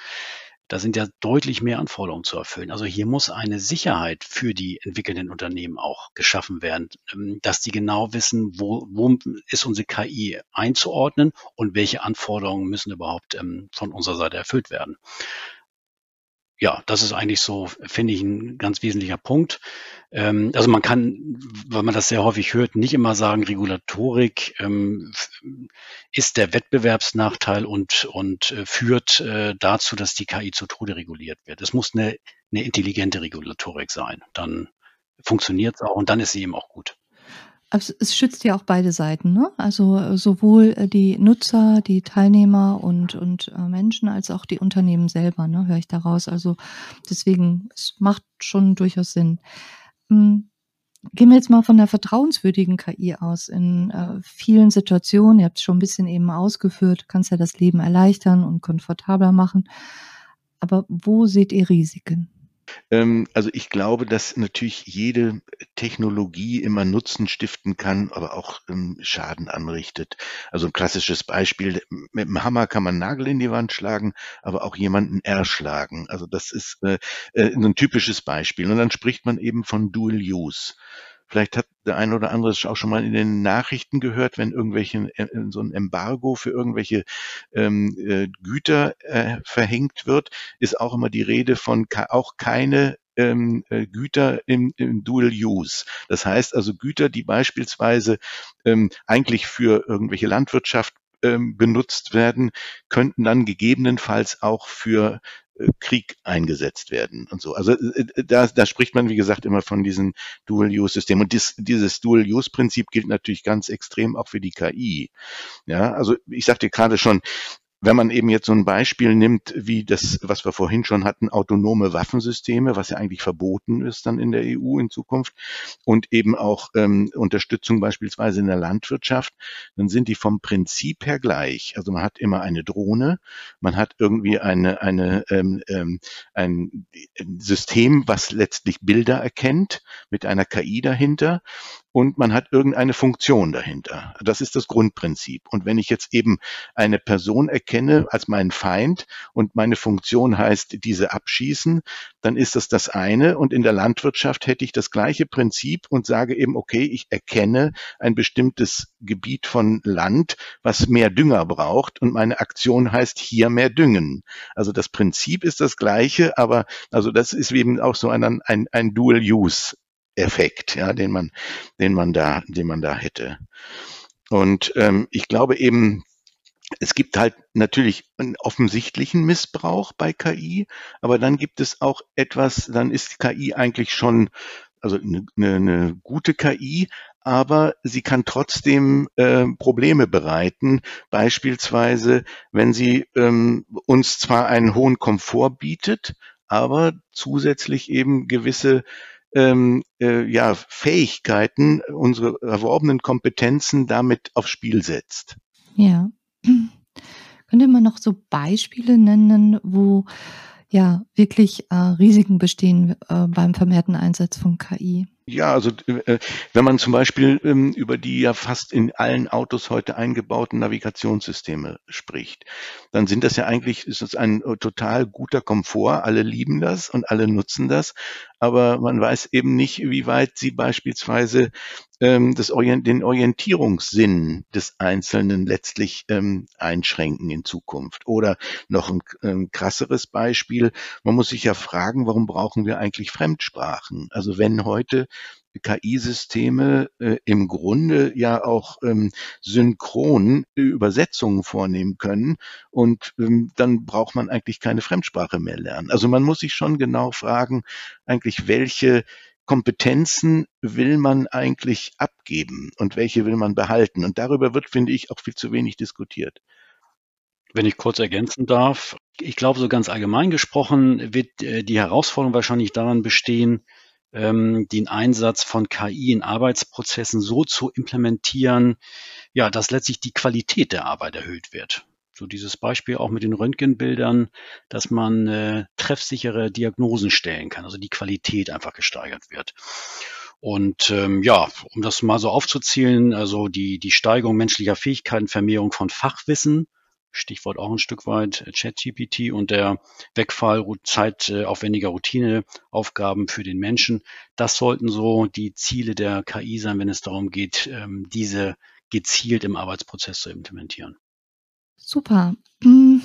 Speaker 4: da sind ja deutlich mehr Anforderungen zu erfüllen. Also hier muss eine Sicherheit für die entwickelnden Unternehmen auch geschaffen werden, ähm, dass die genau wissen, wo, wo ist unsere KI einzuordnen und welche Anforderungen müssen überhaupt ähm, von unserer Seite erfüllt werden ja, das ist eigentlich so, finde ich, ein ganz wesentlicher Punkt. Ähm, also man kann, weil man das sehr häufig hört, nicht immer sagen, Regulatorik ähm, ist der Wettbewerbsnachteil und, und äh, führt äh, dazu, dass die KI zu Tode reguliert wird. Es muss eine, eine intelligente Regulatorik sein. Dann funktioniert es auch und dann ist sie eben auch gut.
Speaker 2: Es schützt ja auch beide Seiten, ne? Also äh, sowohl äh, die Nutzer, die Teilnehmer und, und äh, Menschen als auch die Unternehmen selber, ne, höre ich daraus. Also deswegen, es macht schon durchaus Sinn. Hm, gehen wir jetzt mal von der vertrauenswürdigen KI aus. In äh, vielen Situationen, ihr habt es schon ein bisschen eben ausgeführt, kannst ja das Leben erleichtern und komfortabler machen. Aber wo seht ihr Risiken?
Speaker 3: Ähm, also ich glaube, dass natürlich jede Technologie immer Nutzen stiften kann, aber auch ähm, Schaden anrichtet. Also ein klassisches Beispiel, mit dem Hammer kann man Nagel in die Wand schlagen, aber auch jemanden erschlagen. Also das ist äh, äh, ein typisches Beispiel. Und dann spricht man eben von Dual Use. Vielleicht hat der eine oder andere es auch schon mal in den Nachrichten gehört, wenn irgendwelche äh, so ein Embargo für irgendwelche ähm, äh, Güter äh, verhängt wird, ist auch immer die Rede von auch keine ähm, äh, Güter im, im Dual Use. Das heißt also Güter, die beispielsweise ähm, eigentlich für irgendwelche Landwirtschaft ähm, benutzt werden, könnten dann gegebenenfalls auch für Krieg eingesetzt werden und so. Also äh, äh, da, da spricht man, wie gesagt, immer von diesem Dual-Use-System. Und dies, dieses Dual-Use-Prinzip gilt natürlich ganz extrem auch für die KI. Ja, also ich sagte gerade schon, wenn man eben jetzt so ein Beispiel nimmt, wie das, was wir vorhin schon hatten, autonome Waffensysteme, was ja eigentlich verboten ist dann in der EU in Zukunft, und eben auch ähm, Unterstützung beispielsweise in der Landwirtschaft, dann sind die vom Prinzip her gleich. Also man hat immer eine Drohne, man hat irgendwie eine, eine, ähm, ähm, ein System, was letztlich Bilder erkennt mit einer KI dahinter und man hat irgendeine Funktion dahinter. Das ist das Grundprinzip. Und wenn ich jetzt eben eine Person erkenne als meinen Feind und meine Funktion heißt, diese abschießen, dann ist das das eine. Und in der Landwirtschaft hätte ich das gleiche Prinzip und sage eben, okay, ich erkenne ein bestimmtes Gebiet von Land, was mehr Dünger braucht und meine Aktion heißt hier mehr düngen. Also das Prinzip ist das gleiche, aber also das ist eben auch so ein, ein, ein Dual Use Effekt, ja, den man, den man da, den man da hätte. Und ähm, ich glaube eben, es gibt halt natürlich einen offensichtlichen Missbrauch bei KI, aber dann gibt es auch etwas, dann ist KI eigentlich schon, also eine, eine gute KI, aber sie kann trotzdem äh, Probleme bereiten. Beispielsweise, wenn sie ähm, uns zwar einen hohen Komfort bietet, aber zusätzlich eben gewisse ähm, äh, ja, Fähigkeiten, unsere erworbenen Kompetenzen damit aufs Spiel setzt.
Speaker 2: Ja. Könnte man noch so Beispiele nennen, wo ja wirklich äh, Risiken bestehen äh, beim vermehrten Einsatz von KI?
Speaker 3: Ja, also äh, wenn man zum Beispiel ähm, über die ja fast in allen Autos heute eingebauten Navigationssysteme spricht, dann sind das ja eigentlich, ist das ein äh, total guter Komfort. Alle lieben das und alle nutzen das, aber man weiß eben nicht, wie weit sie beispielsweise ähm, das den Orientierungssinn des Einzelnen letztlich ähm, einschränken in Zukunft. Oder noch ein krasseres Beispiel, man muss sich ja fragen, warum brauchen wir eigentlich Fremdsprachen? Also wenn heute KI-Systeme äh, im Grunde ja auch ähm, synchron Übersetzungen vornehmen können und ähm, dann braucht man eigentlich keine Fremdsprache mehr lernen. Also man muss sich schon genau fragen, eigentlich welche Kompetenzen will man eigentlich abgeben und welche will man behalten? Und darüber wird, finde ich, auch viel zu wenig diskutiert.
Speaker 4: Wenn ich kurz ergänzen darf, ich glaube, so ganz allgemein gesprochen wird äh, die Herausforderung wahrscheinlich daran bestehen, ähm, den Einsatz von KI in Arbeitsprozessen so zu implementieren, ja, dass letztlich die Qualität der Arbeit erhöht wird. So dieses Beispiel auch mit den Röntgenbildern, dass man äh, treffsichere Diagnosen stellen kann, also die Qualität einfach gesteigert wird. Und ähm, ja, um das mal so aufzuzählen, also die, die Steigerung menschlicher Fähigkeiten, Vermehrung von Fachwissen, Stichwort auch ein Stück weit äh, ChatGPT und der Wegfall zeitaufwendiger Routineaufgaben für den Menschen. Das sollten so die Ziele der KI sein, wenn es darum geht, ähm, diese gezielt im Arbeitsprozess zu implementieren.
Speaker 2: Super. Hm.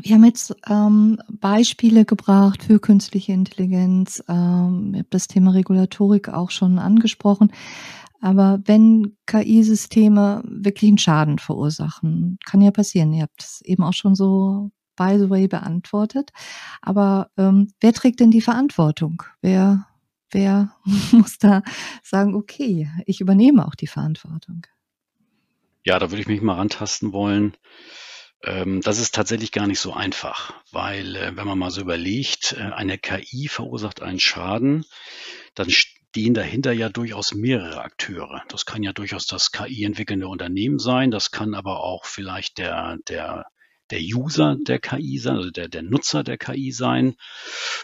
Speaker 2: Wir haben jetzt ähm, Beispiele gebracht für künstliche Intelligenz. Ähm, ich habe das Thema Regulatorik auch schon angesprochen. Aber wenn KI-Systeme wirklich einen Schaden verursachen, kann ja passieren. Ihr habt es eben auch schon so by the way beantwortet. Aber ähm, wer trägt denn die Verantwortung? Wer, wer muss da sagen, okay, ich übernehme auch die Verantwortung?
Speaker 4: Ja, da würde ich mich mal rantasten wollen. Ähm, das ist tatsächlich gar nicht so einfach, weil äh, wenn man mal so überlegt, äh, eine KI verursacht einen Schaden, dann stehen dahinter ja durchaus mehrere Akteure. Das kann ja durchaus das KI entwickelnde Unternehmen sein, das kann aber auch vielleicht der, der der User der KI sein, also der, der Nutzer der KI sein.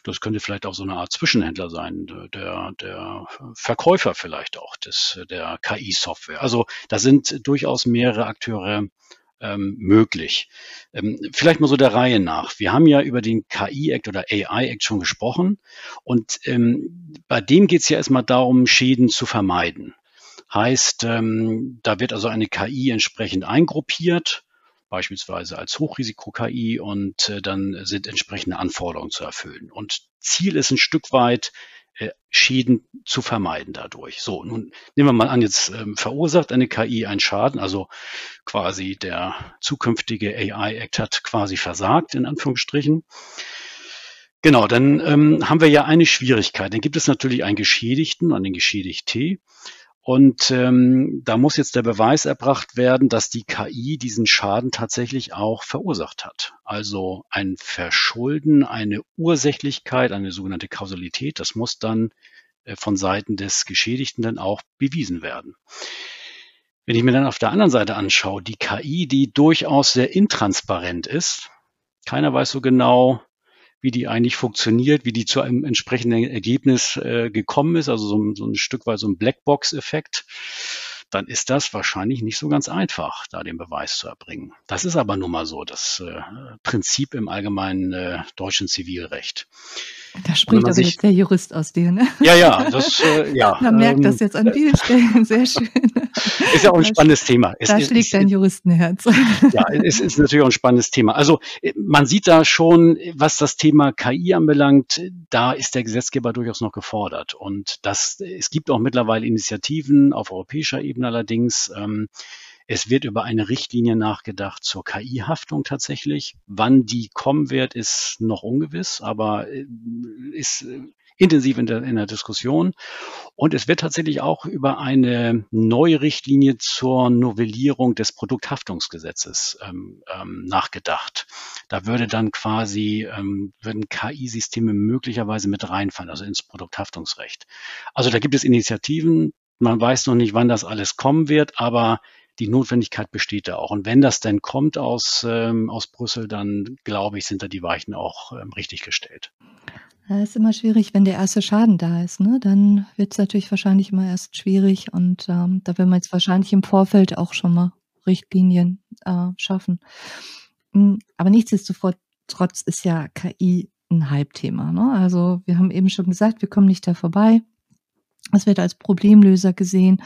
Speaker 4: Das könnte vielleicht auch so eine Art Zwischenhändler sein, der, der Verkäufer vielleicht auch des, der KI-Software. Also da sind durchaus mehrere Akteure ähm, möglich. Ähm, vielleicht mal so der Reihe nach. Wir haben ja über den KI-Act oder AI-Act schon gesprochen und ähm, bei dem geht es ja erstmal darum, Schäden zu vermeiden. Heißt, ähm, da wird also eine KI entsprechend eingruppiert, beispielsweise als Hochrisiko-KI und äh, dann sind entsprechende Anforderungen zu erfüllen. Und Ziel ist ein Stück weit, äh, Schäden zu vermeiden dadurch. So, nun nehmen wir mal an, jetzt ähm, verursacht eine KI einen Schaden, also quasi der zukünftige AI-Act hat quasi versagt, in Anführungsstrichen. Genau, dann ähm, haben wir ja eine Schwierigkeit. Dann gibt es natürlich einen Geschädigten, einen Geschädigte. Und ähm, da muss jetzt der Beweis erbracht werden, dass die KI diesen Schaden tatsächlich auch verursacht hat. Also ein Verschulden, eine Ursächlichkeit, eine sogenannte Kausalität, das muss dann äh, von Seiten des Geschädigten dann auch bewiesen werden. Wenn ich mir dann auf der anderen Seite anschaue, die KI, die durchaus sehr intransparent ist, keiner weiß so genau, wie die eigentlich funktioniert, wie die zu einem entsprechenden Ergebnis äh, gekommen ist, also so, so ein Stück weit so ein Blackbox-Effekt, dann ist das wahrscheinlich nicht so ganz einfach, da den Beweis zu erbringen. Das ist aber nun mal so, das äh, Prinzip im allgemeinen äh, deutschen Zivilrecht.
Speaker 2: Da spricht aber sich, jetzt der Jurist aus dir, ne?
Speaker 4: Ja, ja, das, äh, ja.
Speaker 2: Man merkt ähm, das jetzt an vielen Stellen, sehr schön.
Speaker 4: Ist ja auch ein spannendes Thema.
Speaker 2: Es, da schlägt dein Juristenherz.
Speaker 4: Ja, es ist natürlich auch ein spannendes Thema. Also äh, man sieht da schon, was das Thema KI anbelangt, da ist der Gesetzgeber durchaus noch gefordert. Und das, es gibt auch mittlerweile Initiativen auf europäischer Ebene allerdings, ähm, es wird über eine Richtlinie nachgedacht zur KI-Haftung tatsächlich. Wann die kommen wird, ist noch ungewiss, aber äh, ist äh, intensiv in der, in der Diskussion. Und es wird tatsächlich auch über eine neue Richtlinie zur Novellierung des Produkthaftungsgesetzes ähm, ähm, nachgedacht. Da würde dann quasi, ähm, würden KI-Systeme möglicherweise mit reinfallen, also ins Produkthaftungsrecht. Also da gibt es Initiativen. Man weiß noch nicht, wann das alles kommen wird, aber die Notwendigkeit besteht da auch. Und wenn das denn kommt aus, ähm, aus Brüssel, dann glaube ich, sind da die Weichen auch ähm, richtig gestellt.
Speaker 2: Ja, ist immer schwierig, wenn der erste Schaden da ist. Ne? Dann wird es natürlich wahrscheinlich immer erst schwierig und ähm, da will man jetzt wahrscheinlich im Vorfeld auch schon mal Richtlinien äh, schaffen. Hm, aber nichtsdestotrotz ist ja KI ein Hype-Thema. Ne? Also wir haben eben schon gesagt, wir kommen nicht da vorbei. Es wird als Problemlöser gesehen,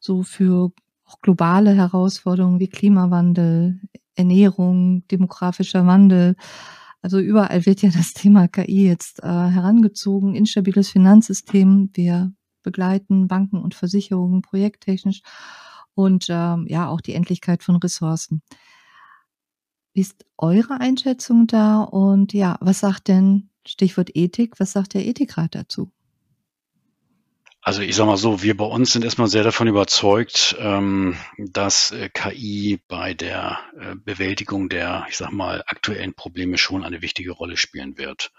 Speaker 2: so für auch globale Herausforderungen wie Klimawandel, Ernährung, demografischer Wandel. Also überall wird ja das Thema KI jetzt äh, herangezogen. Instabiles Finanzsystem. Wir begleiten Banken und Versicherungen projekttechnisch und ähm, ja auch die Endlichkeit von Ressourcen. Wie ist eure Einschätzung da? Und ja, was sagt denn Stichwort Ethik? Was sagt der Ethikrat dazu?
Speaker 4: Also ich sage mal so, wir bei uns sind erstmal sehr davon überzeugt, ähm, dass äh, KI bei der äh, Bewältigung der, ich sag mal, aktuellen Probleme schon eine wichtige Rolle spielen wird.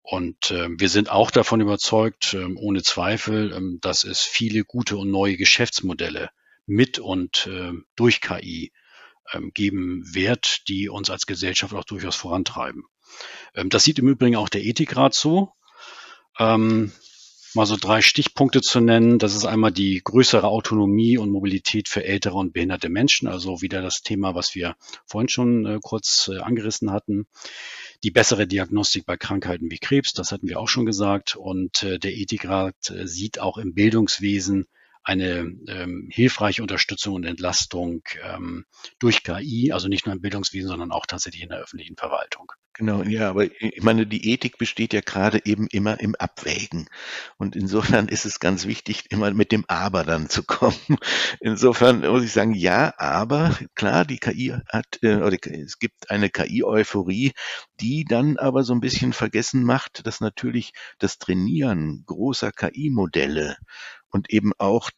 Speaker 4: Und äh, wir sind auch davon überzeugt, äh, ohne Zweifel, dass es viele gute und neue Geschäftsmodelle mit und durch KI geben wird, die uns als Gesellschaft auch durchaus vorantreiben. Ähm, das sieht im Übrigen auch der Ethikrat so. Mal so drei Stichpunkte zu nennen. Das ist einmal die größere Autonomie und Mobilität für ältere und behinderte Menschen, also wieder das Thema, was wir vorhin schon äh, kurz äh, angerissen hatten. Die bessere Diagnostik bei Krankheiten wie Krebs, das hatten wir auch schon gesagt. Und äh, der Ethikrat äh, sieht auch im Bildungswesen eine ähm, hilfreiche Unterstützung und Entlastung ähm, durch KI, also nicht nur im Bildungswesen, sondern auch tatsächlich in der öffentlichen Verwaltung.
Speaker 3: Genau, ja, aber ich meine, die Ethik besteht ja gerade eben immer im Abwägen. Und insofern ist es ganz wichtig, immer mit dem Aber dann zu kommen. Insofern muss ich sagen, ja, aber klar, die KI hat, äh, oder es gibt eine KI-Euphorie, die dann aber so ein bisschen vergessen macht, dass natürlich das Trainieren großer KI-Modelle und eben auch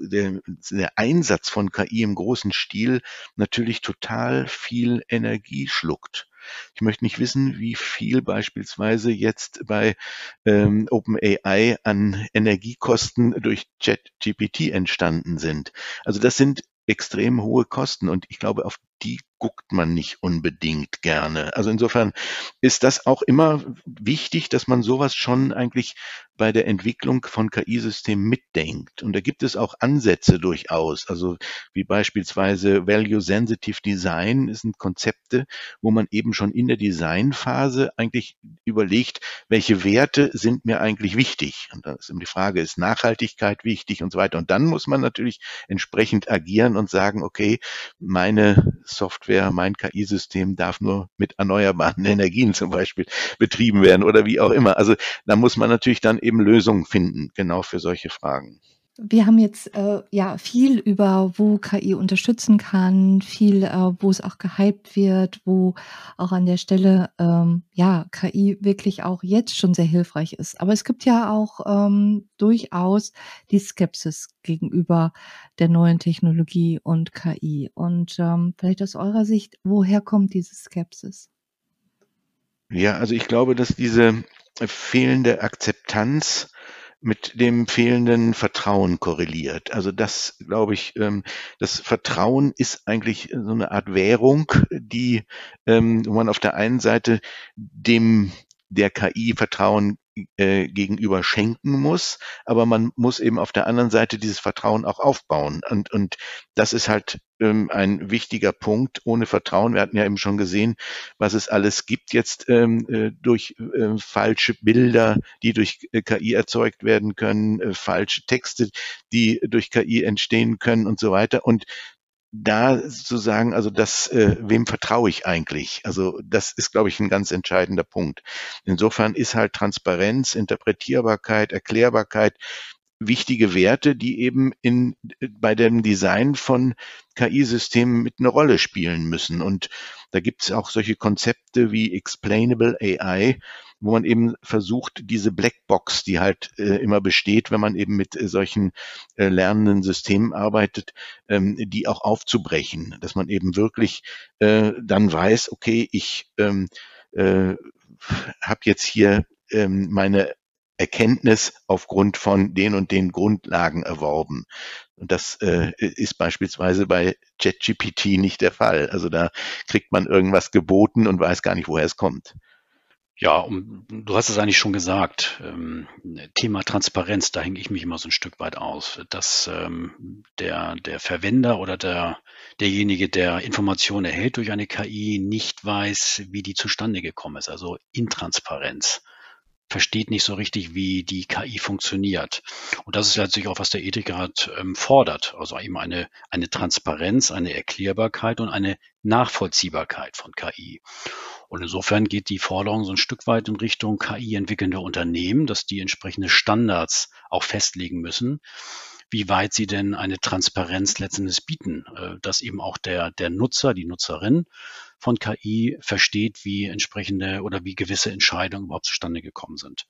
Speaker 3: der, der Einsatz von KI im großen Stil natürlich total viel Energie schluckt. Ich möchte nicht wissen, wie viel beispielsweise jetzt bei ähm, OpenAI an Energiekosten durch ChatGPT entstanden sind. Also das sind extrem hohe Kosten und ich glaube, auf die guckt man nicht unbedingt gerne. Also insofern ist das auch immer wichtig, dass man sowas schon eigentlich bei der Entwicklung von KI-Systemen mitdenkt. Und da gibt es auch Ansätze durchaus, also wie beispielsweise Value Sensitive Design sind Konzepte, wo man eben schon in der Designphase eigentlich überlegt, welche Werte sind mir eigentlich wichtig. Und da ist eben die Frage, ist Nachhaltigkeit wichtig und so weiter. Und dann muss man natürlich entsprechend agieren und sagen, okay, meine Software, mein KI-System darf nur mit erneuerbaren Energien zum Beispiel betrieben werden oder wie auch immer. Also da muss man natürlich dann eben Lösungen finden, genau für solche Fragen.
Speaker 2: Wir haben jetzt äh, ja viel über, wo KI unterstützen kann, viel, äh, wo es auch gehypt wird, wo auch an der Stelle ähm, ja KI wirklich auch jetzt schon sehr hilfreich ist. Aber es gibt ja auch ähm, durchaus die Skepsis gegenüber der neuen Technologie und KI. Und ähm, vielleicht aus eurer Sicht, woher kommt diese Skepsis?
Speaker 3: Ja, also ich glaube, dass diese fehlende Akzeptanz mit dem fehlenden Vertrauen korreliert. Also das glaube ich, ähm, das Vertrauen ist eigentlich so eine Art Währung, die, ähm, man auf der einen Seite dem der KI Vertrauen äh, gegenüber schenken muss, aber man muss eben auf der anderen Seite dieses Vertrauen auch aufbauen. Und, und das ist halt ähm, ein wichtiger Punkt. Ohne Vertrauen, wir hatten ja eben schon gesehen, was es alles gibt jetzt ähm, äh, durch äh, falsche Bilder, die durch äh, KI erzeugt werden können, äh, falsche Texte, die durch KI entstehen können und so weiter. Und da zu sagen, also das, äh, wem vertraue ich eigentlich? Also das ist, glaube ich, ein ganz entscheidender Punkt. Insofern ist halt Transparenz, Interpretierbarkeit, Erklärbarkeit wichtige Werte, die eben in, bei dem Design von KI-Systemen mit einer Rolle spielen müssen. Und da gibt es auch solche Konzepte wie Explainable AI, wo man eben versucht, diese Blackbox, die halt äh, immer besteht, wenn man eben mit äh, solchen äh, lernenden Systemen arbeitet, ähm, die auch aufzubrechen, dass man eben wirklich äh, dann weiß, okay, ich ähm, äh, habe jetzt hier ähm, meine Erkenntnis aufgrund von den und den Grundlagen erworben. Und das äh, ist beispielsweise bei ChatGPT nicht der Fall. Also da kriegt man irgendwas geboten und weiß gar nicht, woher es kommt.
Speaker 4: Ja, um, du hast es eigentlich schon gesagt. Ähm, Thema Transparenz, da hänge ich mich immer so ein Stück weit aus, dass ähm, der, der Verwender oder der, derjenige, der Informationen erhält durch eine KI, nicht weiß, wie die zustande gekommen ist, also Intransparenz versteht nicht so richtig, wie die KI funktioniert. Und das ist letztlich auch, was der Ethikrat ähm, fordert. Also eben eine, eine Transparenz, eine Erklärbarkeit und eine Nachvollziehbarkeit von KI. Und insofern geht die Forderung so ein Stück weit in Richtung KI-entwickelnde Unternehmen, dass die entsprechende Standards auch festlegen müssen, wie weit sie denn eine Transparenz letztendlich bieten, äh, dass eben auch der, der Nutzer, die Nutzerin von KI versteht, wie entsprechende oder wie gewisse Entscheidungen überhaupt zustande gekommen sind.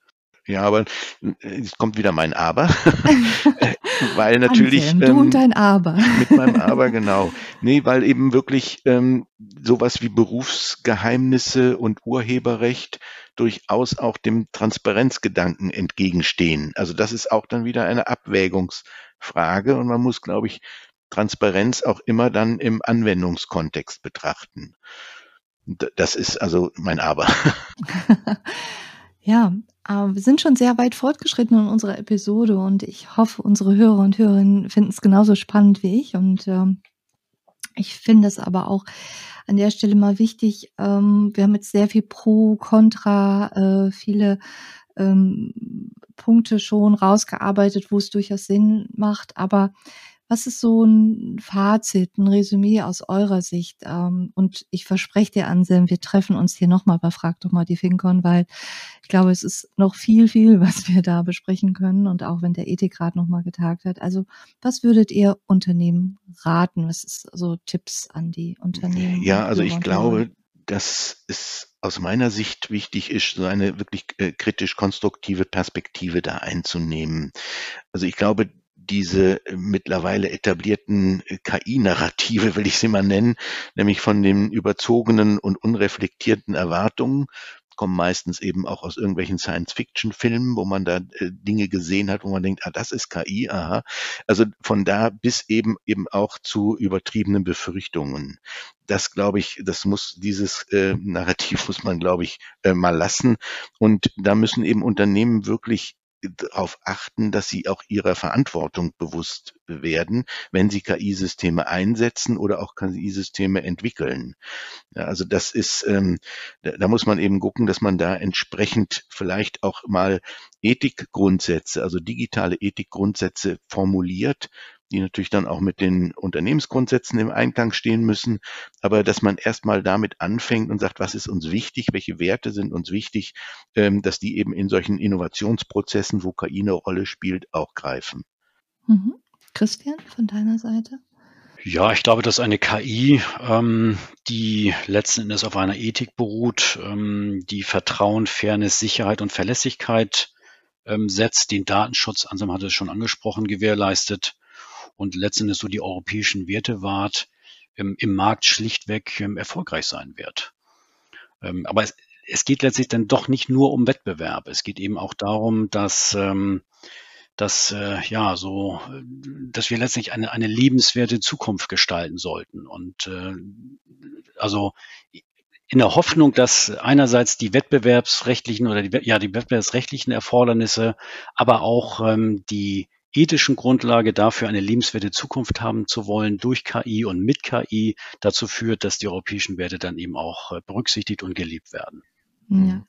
Speaker 3: Ja, aber äh, es kommt wieder mein Aber. weil natürlich.
Speaker 2: Anselm, du ähm, und dein Aber.
Speaker 3: mit meinem Aber, genau. Nee, weil eben wirklich ähm, sowas wie Berufsgeheimnisse und Urheberrecht durchaus auch dem Transparenzgedanken entgegenstehen. Also das ist auch dann wieder eine Abwägungsfrage und man muss, glaube ich, Transparenz auch immer dann im Anwendungskontext betrachten. Das ist also mein Aber.
Speaker 2: ja, aber wir sind schon sehr weit fortgeschritten in unserer Episode und ich hoffe, unsere Hörer und Hörerinnen finden es genauso spannend wie ich. Und ähm, ich finde es aber auch an der Stelle mal wichtig. Ähm, wir haben jetzt sehr viel Pro, Contra, äh, viele ähm, Punkte schon rausgearbeitet, wo es durchaus Sinn macht. Aber was ist so ein Fazit, ein Resümee aus eurer Sicht? Ähm, und ich verspreche dir, Anselm, wir treffen uns hier nochmal bei Frag doch mal die FinCon, weil ich glaube, es ist noch viel, viel, was wir da besprechen können. Und auch wenn der Ethikrat nochmal getagt hat. Also, was würdet ihr Unternehmen raten? Was ist so Tipps an die Unternehmen?
Speaker 3: Ja, also ich glaube, dass es aus meiner Sicht wichtig ist, so eine wirklich äh, kritisch konstruktive Perspektive da einzunehmen. Also ich glaube, diese mittlerweile etablierten äh, KI-Narrative, will ich sie mal nennen, nämlich von den überzogenen und unreflektierten Erwartungen kommen meistens eben auch aus irgendwelchen Science-Fiction-Filmen, wo man da äh, Dinge gesehen hat, wo man denkt, ah, das ist KI, aha. Also von da bis eben eben auch zu übertriebenen Befürchtungen. Das glaube ich, das muss dieses äh, Narrativ muss man glaube ich äh, mal lassen und da müssen eben Unternehmen wirklich darauf achten, dass sie auch ihrer Verantwortung bewusst werden, wenn sie KI-Systeme einsetzen oder auch KI-Systeme entwickeln. Ja, also das ist, ähm, da, da, muss man eben gucken, dass man da entsprechend vielleicht auch mal Ethikgrundsätze, also digitale Ethikgrundsätze formuliert, die natürlich dann auch mit den Unternehmensgrundsätzen im Einklang stehen müssen, aber dass man erstmal damit anfängt und sagt, was ist uns wichtig, welche Werte sind uns wichtig, ähm, dass die eben in solchen Innovationsprozessen, wo KI eine Rolle spielt, auch greifen.
Speaker 2: Mhm. Christian, von deiner Seite?
Speaker 4: Ja, ich glaube, dass eine KI, ähm, die letzten Endes auf einer Ethik beruht, ähm, die Vertrauen, Fairness, Sicherheit und Verlässlichkeit ähm, setzt, den Datenschutz, Ansam hatte es schon angesprochen, gewährleistet und letztendlich so die europäischen Werte wahrt, im, im Markt schlichtweg ähm, erfolgreich sein wird. Ähm, aber es, es geht letztlich dann doch nicht nur um Wettbewerb. Es geht eben auch darum, dass ähm, dass äh, ja so, dass wir letztlich eine eine lebenswerte Zukunft gestalten sollten und äh, also in der Hoffnung, dass einerseits die wettbewerbsrechtlichen oder die, ja die wettbewerbsrechtlichen Erfordernisse, aber auch ähm, die ethischen Grundlage dafür, eine lebenswerte Zukunft haben zu wollen durch KI und mit KI dazu führt, dass die europäischen Werte dann eben auch äh, berücksichtigt und gelebt werden.
Speaker 3: Ja.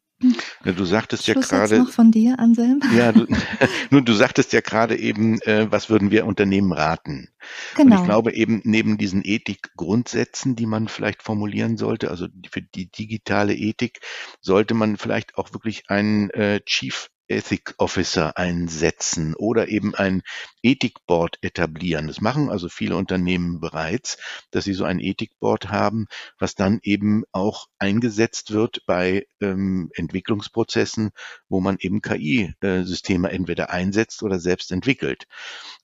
Speaker 3: Ja, du sagtest ja gerade.
Speaker 2: noch von dir, Anselm.
Speaker 3: Ja, du, nun, du sagtest ja gerade eben, äh, was würden wir Unternehmen raten? Genau. Und ich genau. glaube eben neben diesen Ethikgrundsätzen, die man vielleicht formulieren sollte, also für die digitale Ethik, sollte man vielleicht auch wirklich einen äh, Chief Ethic Officer einsetzen oder eben ein Ethikboard etablieren. Das machen also viele Unternehmen bereits, dass sie so ein Ethikboard haben, was dann eben auch eingesetzt wird bei ähm, Entwicklungsprozessen, wo man eben KI-Systeme entweder einsetzt oder selbst entwickelt.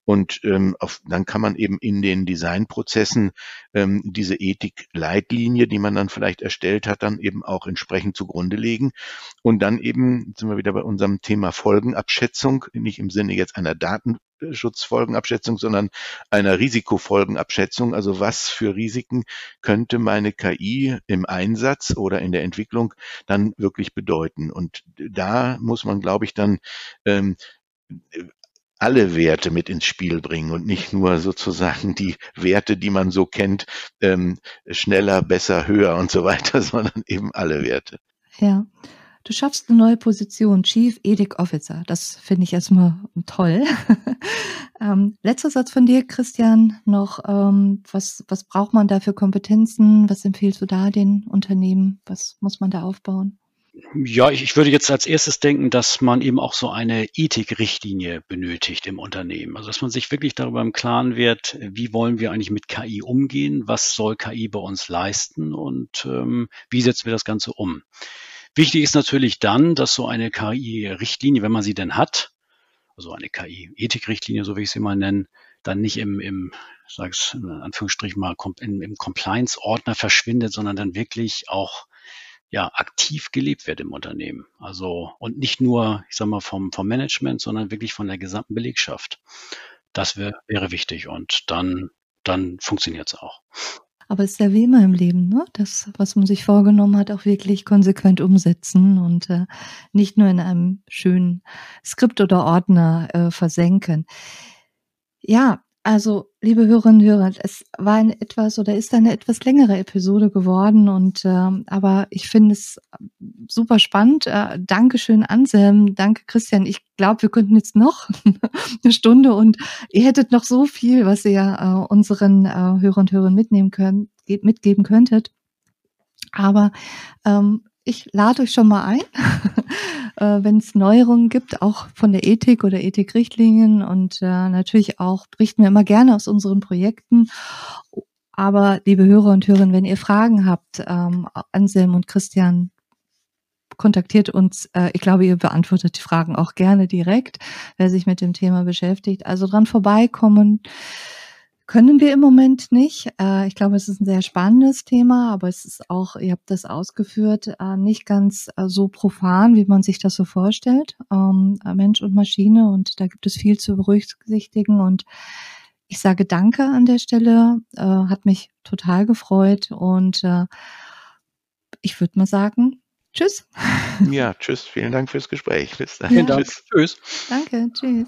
Speaker 3: Und ähm, auf, dann kann man eben in den Designprozessen ähm, diese Ethik-Leitlinie, die man dann vielleicht erstellt hat, dann eben auch entsprechend zugrunde legen. Und dann eben, sind wir wieder bei unserem Thema Folgenabschätzung, nicht im Sinne jetzt einer Datenschutzfolgenabschätzung, sondern einer Risikofolgenabschätzung. Also was für Risiken könnte meine KI im Einsatz oder in der Entwicklung dann wirklich bedeuten? Und da muss man, glaube ich, dann ähm, alle Werte mit ins Spiel bringen und nicht nur sozusagen die Werte, die man so kennt, ähm, schneller, besser, höher und so weiter, sondern eben alle Werte.
Speaker 2: Ja. Du schaffst eine neue Position, Chief Ethic Officer. Das finde ich erstmal toll. ähm, letzter Satz von dir, Christian, noch. Ähm, was, was braucht man da für Kompetenzen? Was empfiehlst du da den Unternehmen? Was muss man da aufbauen?
Speaker 4: Ja, ich, ich würde jetzt als erstes denken, dass man eben auch so eine Ethikrichtlinie benötigt im Unternehmen. Also dass man sich wirklich darüber im Klaren wird, wie wollen wir eigentlich mit KI umgehen, was soll KI bei uns leisten und ähm, wie setzen wir das Ganze um. Wichtig ist natürlich dann, dass so eine KI-Richtlinie, wenn man sie denn hat, also eine KI-Ethikrichtlinie, so wie ich sie mal nenne, dann nicht im, im sag's in Anführungsstrichen mal, im, im Compliance-Ordner verschwindet, sondern dann wirklich auch ja, aktiv gelebt wird im Unternehmen. Also, und nicht nur, ich sag mal, vom, vom Management, sondern wirklich von der gesamten Belegschaft. Das wär, wäre wichtig und dann, dann funktioniert es auch.
Speaker 2: Aber es ist ja wie immer im Leben, ne? Das, was man sich vorgenommen hat, auch wirklich konsequent umsetzen und äh, nicht nur in einem schönen Skript oder Ordner äh, versenken. Ja, also, liebe Hörerinnen und Hörer, es war eine etwas oder ist eine etwas längere Episode geworden und ähm, aber ich finde es super spannend. Äh, Dankeschön, Anselm. Danke, Christian. Ich glaube, wir könnten jetzt noch eine Stunde und ihr hättet noch so viel, was ihr äh, unseren äh, Hörern und Hörern mitnehmen könnt, mitgeben könntet. Aber ähm, ich lade euch schon mal ein, äh, wenn es Neuerungen gibt, auch von der Ethik oder Ethikrichtlinien und äh, natürlich auch berichten wir immer gerne aus unseren Projekten. Aber liebe Hörer und Hörerinnen, wenn ihr Fragen habt, ähm, Anselm und Christian, kontaktiert uns. Äh, ich glaube, ihr beantwortet die Fragen auch gerne direkt, wer sich mit dem Thema beschäftigt. Also dran vorbeikommen können wir im Moment nicht. Äh, ich glaube, es ist ein sehr spannendes Thema, aber es ist auch, ihr habt das ausgeführt, äh, nicht ganz äh, so profan, wie man sich das so vorstellt. Ähm, Mensch und Maschine und da gibt es viel zu berücksichtigen und ich sage Danke an der Stelle, hat mich total gefreut und ich würde mal sagen, tschüss.
Speaker 3: Ja, tschüss. Vielen Dank fürs Gespräch.
Speaker 4: Bis dahin. Ja. Tschüss.
Speaker 2: Tschüss. Danke. Tschüss.